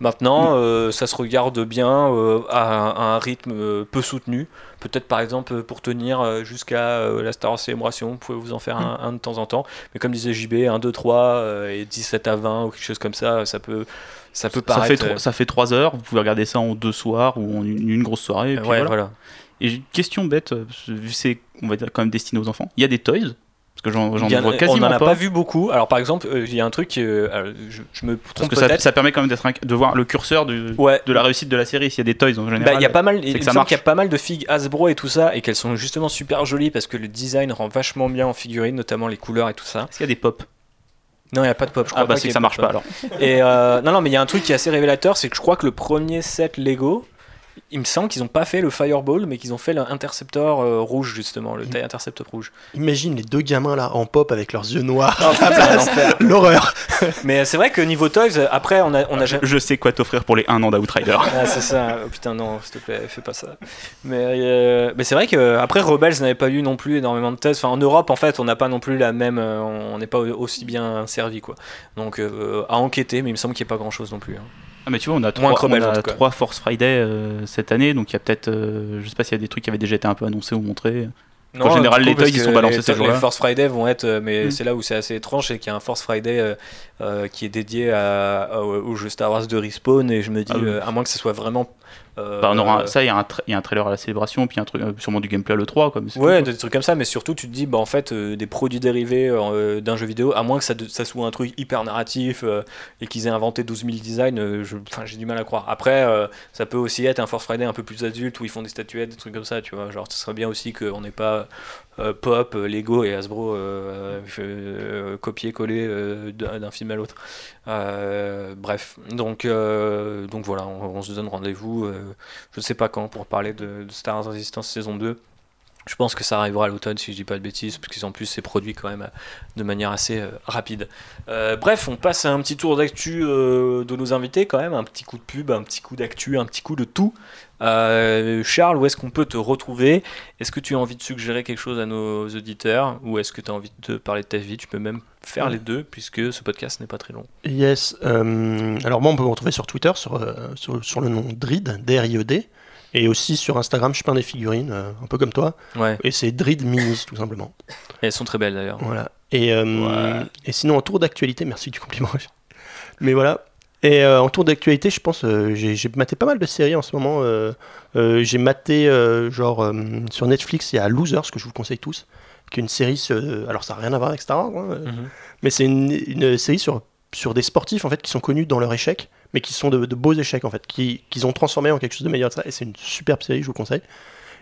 Maintenant, euh, ça se regarde bien euh, à, un, à un rythme euh, peu soutenu. Peut-être par exemple pour tenir jusqu'à la Star Célébration, vous pouvez vous en faire un, un de temps en temps. Mais comme disait JB, 1, 2, 3 euh, et 17 à 20 ou quelque chose comme ça, ça peut, ça peut ça, paraître. fait trois, ça fait 3 heures, vous pouvez regarder ça en deux soirs ou en une, une grosse soirée. Et puis ouais, voilà. voilà. Et j'ai une question bête, vu que c'est, on va dire, quand même destiné aux enfants. Il y a des toys? Parce que j'en, Il vois on quasiment n'en a pas. pas. vu beaucoup. Alors par exemple, euh, il y a un truc, euh, je, je me Parce trompe que ça, permet quand même d'être de voir le curseur du- Ouais. de la réussite de la série. S'il y a des toys en général. Bah, il y a pas mal, il que me ça semble marche. qu'il y a pas mal de figues Hasbro et tout ça, et qu'elles sont justement super jolies parce que le design rend vachement bien en figurine, notamment les couleurs et tout ça. Est-ce qu'il y a des pop Non, il n'y a pas de pop. Je crois Ah bah c'est que ça marche pas alors. Et euh, non, non, mais il y a un truc qui est assez révélateur, c'est que je crois que le premier set Lego, il me semble qu'ils n'ont pas fait le Fireball, mais qu'ils ont fait l'intercepteur euh, rouge justement, le taille intercepteur rouge. Imagine les deux gamins là en pop avec leurs yeux noirs. Oh, l'enfer. L'horreur. mais c'est vrai que niveau toys, euh, après on a, on a jamais- Je sais quoi t'offrir pour les 1 an d'Outrider. Ah, c'est ça. Oh, putain, non, s'il te plaît, fais pas ça. Mais, euh, mais c'est vrai que après Rebels n'avait pas eu non plus énormément de tests. Enfin, en Europe, en fait, on n'a pas non plus la même. euh, on n'est pas au- aussi bien servi, quoi. Donc, euh, à enquêter, mais il me semble qu'il n'y a pas grand chose non plus. hein. Ah mais tu vois on a trois, on a Force Friday euh, cette année donc il y a peut-être euh, je sais pas s'il y a des trucs qui avaient déjà été un peu annoncés ou montrés. En général, les toys, parce ils sont balancés ces jours-là. Les Force Friday vont être, euh, mais Mm. c'est là où c'est assez étrange, c'est qu'il y a un Force Friday euh, qui est dédié à, à- au jeu Star Wars de Respawn, et je me dis, Ah oui. euh, à moins que ce soit vraiment. euh, Bah, on aura ça il y, y a un trailer à la célébration puis un truc sûrement du gameplay à l'E3 quoi. mais c'est Ouais, des trucs comme ça, mais surtout tu te dis, bah en fait, des produits dérivés d'un jeu vidéo, à moins que ça, ça soit un truc hyper narratif et qu'ils aient inventé 12 000 designs, j'ai du mal à croire. Après, ça peut aussi être un Force Friday un peu plus adulte où ils font des statuettes, des trucs comme ça, tu vois. Genre, ce serait bien aussi qu'on n'ait pas Pop, euh, Lego et Hasbro euh, euh, copier-coller euh, d'un film à l'autre. Euh, bref, donc, euh, donc voilà, on, se donne rendez-vous, euh, je sais pas quand, pour parler de, de Star Wars Resistance saison 2. Je pense que ça arrivera à l'automne si je dis pas de bêtises, parce qu'en plus c'est produit quand même euh, de manière assez euh, rapide. Euh, bref, on passe à un petit tour d'actu de nos invités quand même, un petit coup de pub, un petit coup d'actu, un petit coup de tout. Charles, où est-ce qu'on peut te retrouver? Est-ce que tu as envie de suggérer quelque chose à nos auditeurs? Ou est-ce que tu as envie de parler de ta vie? Tu peux même faire les deux puisque ce podcast n'est pas très long. Yes. alors moi, on peut me retrouver sur Twitter sur, sur, le nom Drid, D-R-I-E-D. Et aussi sur Instagram, je peins des figurines, euh, un peu comme toi. Ouais, Et c'est Drid Minis, tout simplement. elles sont très belles d'ailleurs. Voilà. Et, euh, Ouais. et sinon, en tour d'actualité, merci du compliment. Mais voilà. Et euh, en tour d'actualité, je pense, euh, j'ai maté pas mal de séries en ce moment. j'ai maté, genre, sur Netflix, il y a Losers, que je vous conseille tous, qui est une série, alors ça n'a rien à voir avec Star Wars, hein, Mhm. mais c'est une, une série sur, sur des sportifs, en fait, qui sont connus dans leur échec, mais qui sont de, de beaux échecs, en fait, qui- qu'ils ont transformé en quelque chose de meilleur. ça, Et c'est une superbe série, je vous conseille.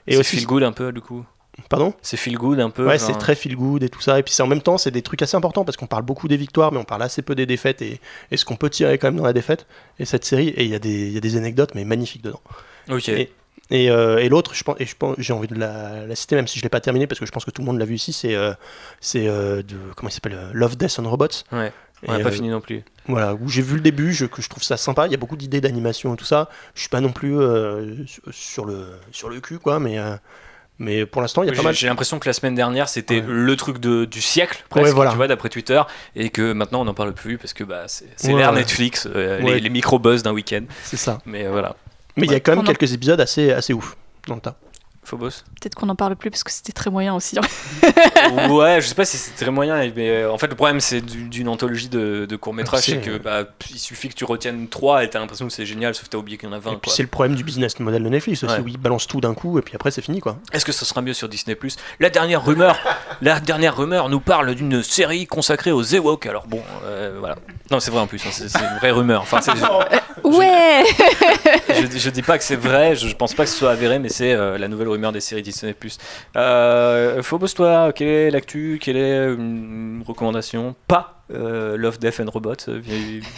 Et C'est aussi, feel good un peu du coup. pardon? C'est feel good un peu. Ouais, genre- c'est très feel good et tout ça. Et puis c'est en même temps, c'est des trucs assez importants parce qu'on parle beaucoup des victoires, mais on parle assez peu des défaites et, et ce qu'on peut tirer quand même dans la défaite. Et cette série, et il y, a des- y a des anecdotes, mais magnifiques dedans. Ok. Et, et, euh, et l'autre, je pense, et je pense, j'ai envie de la, la citer, même si je l'ai pas terminé parce que je pense que tout le monde l'a vu ici, c'est euh, c'est euh, de comment il s'appelle, euh, Love, Death and Robots. Ouais. Et, On n'a pas euh, fini non plus. Voilà, où j'ai vu le début, je, que je trouve ça sympa. Il y a beaucoup d'idées d'animation et tout ça. Je suis pas non plus euh, sur- le sur le cul, quoi, mais euh, Mais pour l'instant, il y a J'ai pas mal. j'ai l'impression que la semaine dernière c'était Ouais. le truc de, du siècle, presque, Ouais, voilà. tu vois, d'après Twitter, et que maintenant on n'en parle plus parce que bah, c'est c'est Ouais, l'ère ouais. Netflix, euh, Ouais. les, les micro-buzz d'un week-end. C'est ça. Mais euh, voilà. Mais il y a quand même quelques épisodes assez, assez ouf dans le tas. Phobos Peut-être qu'on n'en parle plus parce que c'était très moyen aussi. hein. Ouais, je sais pas si c'est très moyen, mais euh, en fait le problème c'est du- d'une anthologie de, de courts-métrages, c'est C'est- que bah, il suffit que tu retiennes 3 et t'as l'impression que c'est génial, sauf que t'as oublié qu'il y en a 20. Et puis c'est le problème du business model de Netflix aussi, Ouais. où ils balancent tout d'un coup et puis après c'est fini quoi. Est-ce que ça sera mieux sur Disney Plus? La dernière rumeur, la dernière rumeur nous parle d'une série consacrée aux Ewok. Alors bon, euh, voilà. Non, c'est vrai en plus, hein, c'est une vraie rumeur. Enfin, c'est- Ouais je, je dis pas que c'est vrai, je, je pense pas que ce soit avéré, mais c'est euh, la nouvelle rumeur des séries Disney+. Euh, Phobos, toi, quelle est l'actu Quelle est une recommandation? Pas euh, Love, Death and Robot, euh,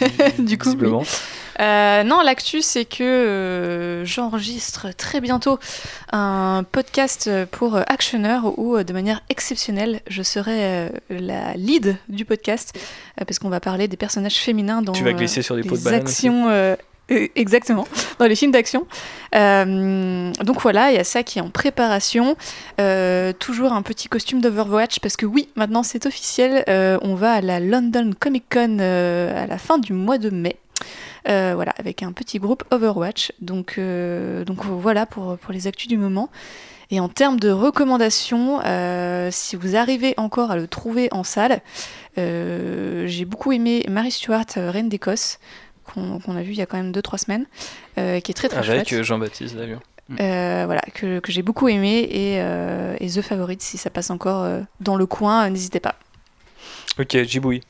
Du coup. Euh, non, l'actu, c'est que euh, j'enregistre très bientôt un podcast pour Actioner où, de manière exceptionnelle, je serai la lead du podcast parce qu'on va parler des personnages féminins dans Tu vas glisser sur des les actions. Euh, exactement, dans les films d'action. Euh, donc voilà, il y a ça qui est en préparation. Euh, toujours un petit costume d'Overwatch parce que oui, maintenant c'est officiel. on va à la London Comic Con à la fin du mois de mai. Voilà, avec un petit groupe Overwatch. Donc, donc voilà pour, les actus du moment. Et en termes de recommandations, si vous arrivez encore à le trouver en salle, j'ai beaucoup aimé Mary Stuart, Reine d'Écosse, qu'on a vu il y a quand même 2-3 semaines, euh, qui est très très Avec chouette. euh, Jean-Baptiste d'ailleurs. Euh, voilà, que, que j'ai beaucoup aimé et, euh, et The Favorite, si ça passe encore euh, dans le coin, n'hésitez pas. Ok, Jiboui.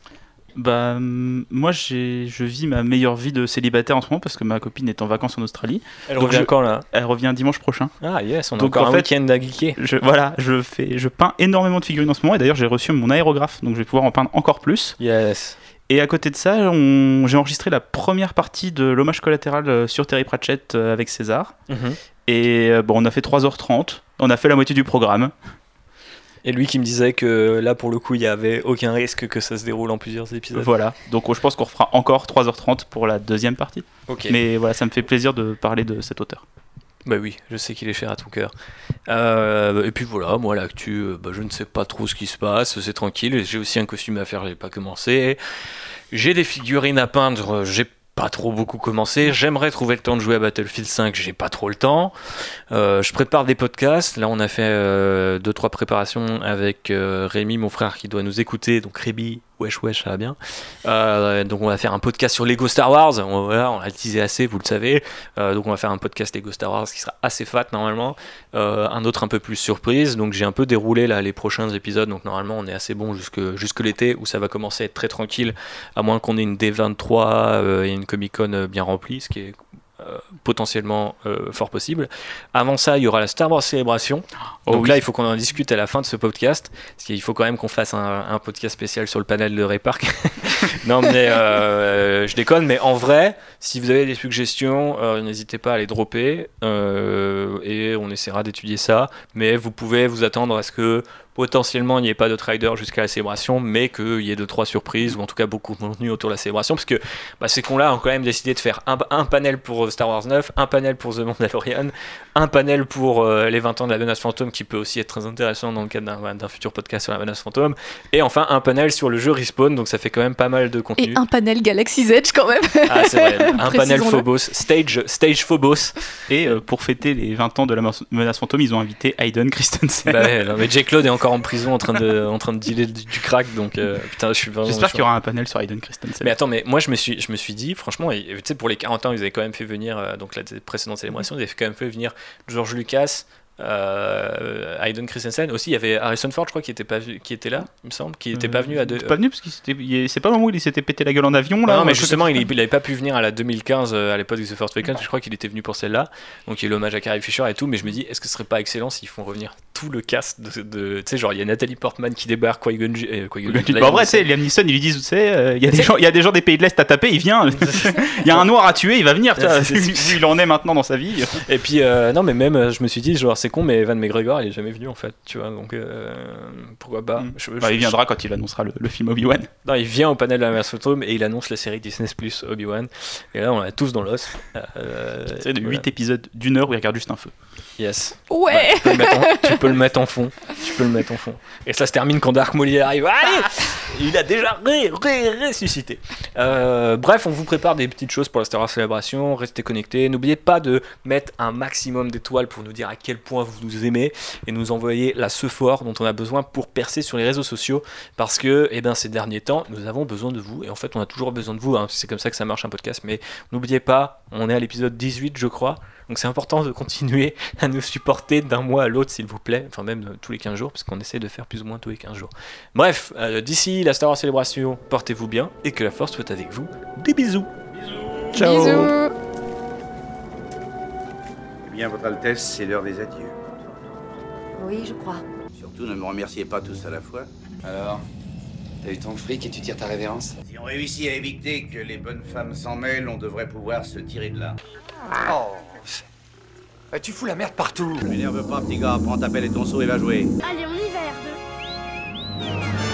Bah, hum, moi, j'ai- je vis ma meilleure vie de célibataire en ce moment parce que ma copine est en vacances en Australie. Elle Donc revient je- quand là? Elle revient dimanche prochain. Ah yes, on a Donc, encore en un fait- week-end à geeker. Je, voilà, je, fais, je peins énormément de figurines en ce moment et d'ailleurs j'ai reçu mon aérographe donc je vais pouvoir en peindre encore plus. Yes. Et à côté de ça, on- j'ai enregistré la première partie de l'hommage collatéral euh, sur Terry Pratchett euh, avec César. Mhm. Et euh, bon, on a fait 3h30, on a fait la moitié du programme. Et lui qui me disait que là pour le coup il y avait aucun risque que ça se déroule en plusieurs épisodes. Voilà, donc je pense qu'on refera encore 3h30 pour la deuxième partie. Ok. Mais voilà, ça me fait plaisir de parler de cet auteur. Bah oui, je sais qu'il est cher à ton cœur. Euh, et puis voilà, moi l'actu, euh, bah, je ne sais pas trop ce qui se passe, c'est tranquille. J'ai aussi un costume à faire, j'ai pas commencé. J'ai des figurines à peindre, j'ai pas trop beaucoup commencé. J'aimerais trouver le temps de jouer à Battlefield 5, j'ai pas trop le temps. Euh, je prépare des podcasts. Là, on a fait euh, deux trois préparations avec Rémi, mon frère, qui doit nous écouter. Donc Rémi, wesh wesh, ça va bien. Euh, donc on va faire un podcast sur Lego Star Wars. On, voilà, on l'a teasé assez, vous le savez. Euh, donc on va faire un podcast Lego Star Wars qui sera assez fat normalement. Euh, un autre un peu plus surprise. Donc j'ai un peu déroulé là les prochains épisodes. Donc normalement on est assez bon jusque, jusque l'été où ça va commencer à être très tranquille. À moins qu'on ait une D23 euh, et une Comic Con bien remplie, ce qui est potentiellement euh, fort possible. Avant ça, il y aura la Star Wars Célébration. Oh Donc oui. là, il faut qu'on en discute à la fin de ce podcast, parce qu'il faut quand même qu'on fasse un, un podcast spécial sur le panel de Ray Park. non, mais euh, je déconne, mais en vrai, si vous avez des suggestions, euh, n'hésitez pas à les dropper, euh, et on essaiera d'étudier ça. Mais vous pouvez vous attendre à ce que potentiellement il n'y ait pas de trader jusqu'à la célébration, mais qu'il y ait deux trois surprises ou en tout cas beaucoup de contenu autour de la célébration, parce que bah, ces cons-là ont quand même décidé de faire un, un panel pour Star Wars 9, un panel pour The Mandalorian, un panel pour euh, les 20 ans de la menace fantôme qui peut aussi être très intéressant dans le cadre d'un- d'un futur podcast sur la menace fantôme, et enfin un panel sur le jeu Respawn, donc ça fait quand même pas mal de contenu. Et un panel Galaxy's Edge quand même. Ah c'est vrai, un panel. Phobos, stage, stage Phobos. Et euh, pour fêter les 20 ans de la menace- fantôme, ils ont invité Hayden Christensen. bah ouais, non, mais Jake Claude est encore en prison en train de, en train de dealer du, du crack, donc euh, putain, je suis vraiment. J'espère qu'il y aura un panel sur Hayden Christensen. Mais attends, mais moi je me suis, je me suis dit, franchement, et- tu sais, pour les 40 ans, ils avaient quand même fait venir, euh, donc la précédente célébration, ils avaient quand même fait venir George Lucas, euh, Hayden Christensen. Aussi, il y avait Harrison Ford, je crois, qui était, pas vu, qui était là, il me semble, qui n'était pas venu à deux. Pas venu parce que il- c'est pas le moment où il s'était pété la gueule en avion là. non, mais justement, il ça. n'avait pas pu venir à la 2015 euh, à l'époque de The Force Awakens. Je crois qu'il était venu pour celle-là. Donc, il y a l'hommage à Carrie Fisher et tout. Mais je me dis, est-ce que ce serait pas excellent s'ils font revenir tout le cast de. de- tu sais, genre, il y a Nathalie Portman qui débarque, Qui-Gon euh, en vrai, sais, Liam Neeson, ils lui disent, tu sais, euh, il y, a des gens- il y a des gens des pays de l'Est à taper, il vient. Il y a un noir à tuer, il va venir. C'est- il en est maintenant dans sa vie. Et puis, euh, non, mais même, euh, je me suis dit, genre, c'est c'est con, mais Evan McGregor, il est jamais venu en fait, tu vois, donc euh, pourquoi pas. Mm. Je- Bah, je- il viendra quand il annoncera le, le film Obi-Wan. Non, il vient au panel de la Mass Phantom et il annonce la série Disney Plus Obi-Wan. Et là, on l'a tous dans l'os. Euh, sais, de voilà. 8 épisodes d'une heure où il regarde juste un feu. Yes. Ouais tu, peux le mettre en, tu peux le mettre en fond. Tu peux le mettre en fond. Et ça se termine quand Dark Maul y arrive. Allez Il a déjà ré, ré- ressuscité. Euh, bref, on vous prépare des petites choses pour la Star Wars Célébration. Restez connectés. N'oubliez pas de mettre un maximum d'étoiles pour nous dire à quel point vous nous aimez et nous envoyer la ce fort dont on a besoin pour percer sur les réseaux sociaux. Parce que, eh ben, ces derniers temps, nous avons besoin de vous. Et en fait, on a toujours besoin de vous. hein. C'est comme ça que ça marche un podcast. Mais n'oubliez pas, on est à l'épisode 18, je crois. Donc c'est important de continuer à nous supporter d'un mois à l'autre, s'il vous plaît. Enfin, même euh, tous les 15 jours, parce qu'on essaie de faire plus ou moins tous les 15 jours. Bref, euh, d'ici la Star Wars Célébration, portez-vous bien et que la force soit avec vous. Des bisous. Ciao. Bisous Eh bien, Votre Altesse, c'est l'heure des adieux. Oui, je crois. Surtout, ne me remerciez pas tous à la fois. Alors, t'as eu ton fric et tu tires ta révérence? Si on réussit à éviter que les bonnes femmes s'en mêlent, on devrait pouvoir se tirer de là. Oh ah, tu fous la merde partout. M'énerve pas, petit gars. Prends ta pelle et ton seau et va jouer. Allez, on y va, R2.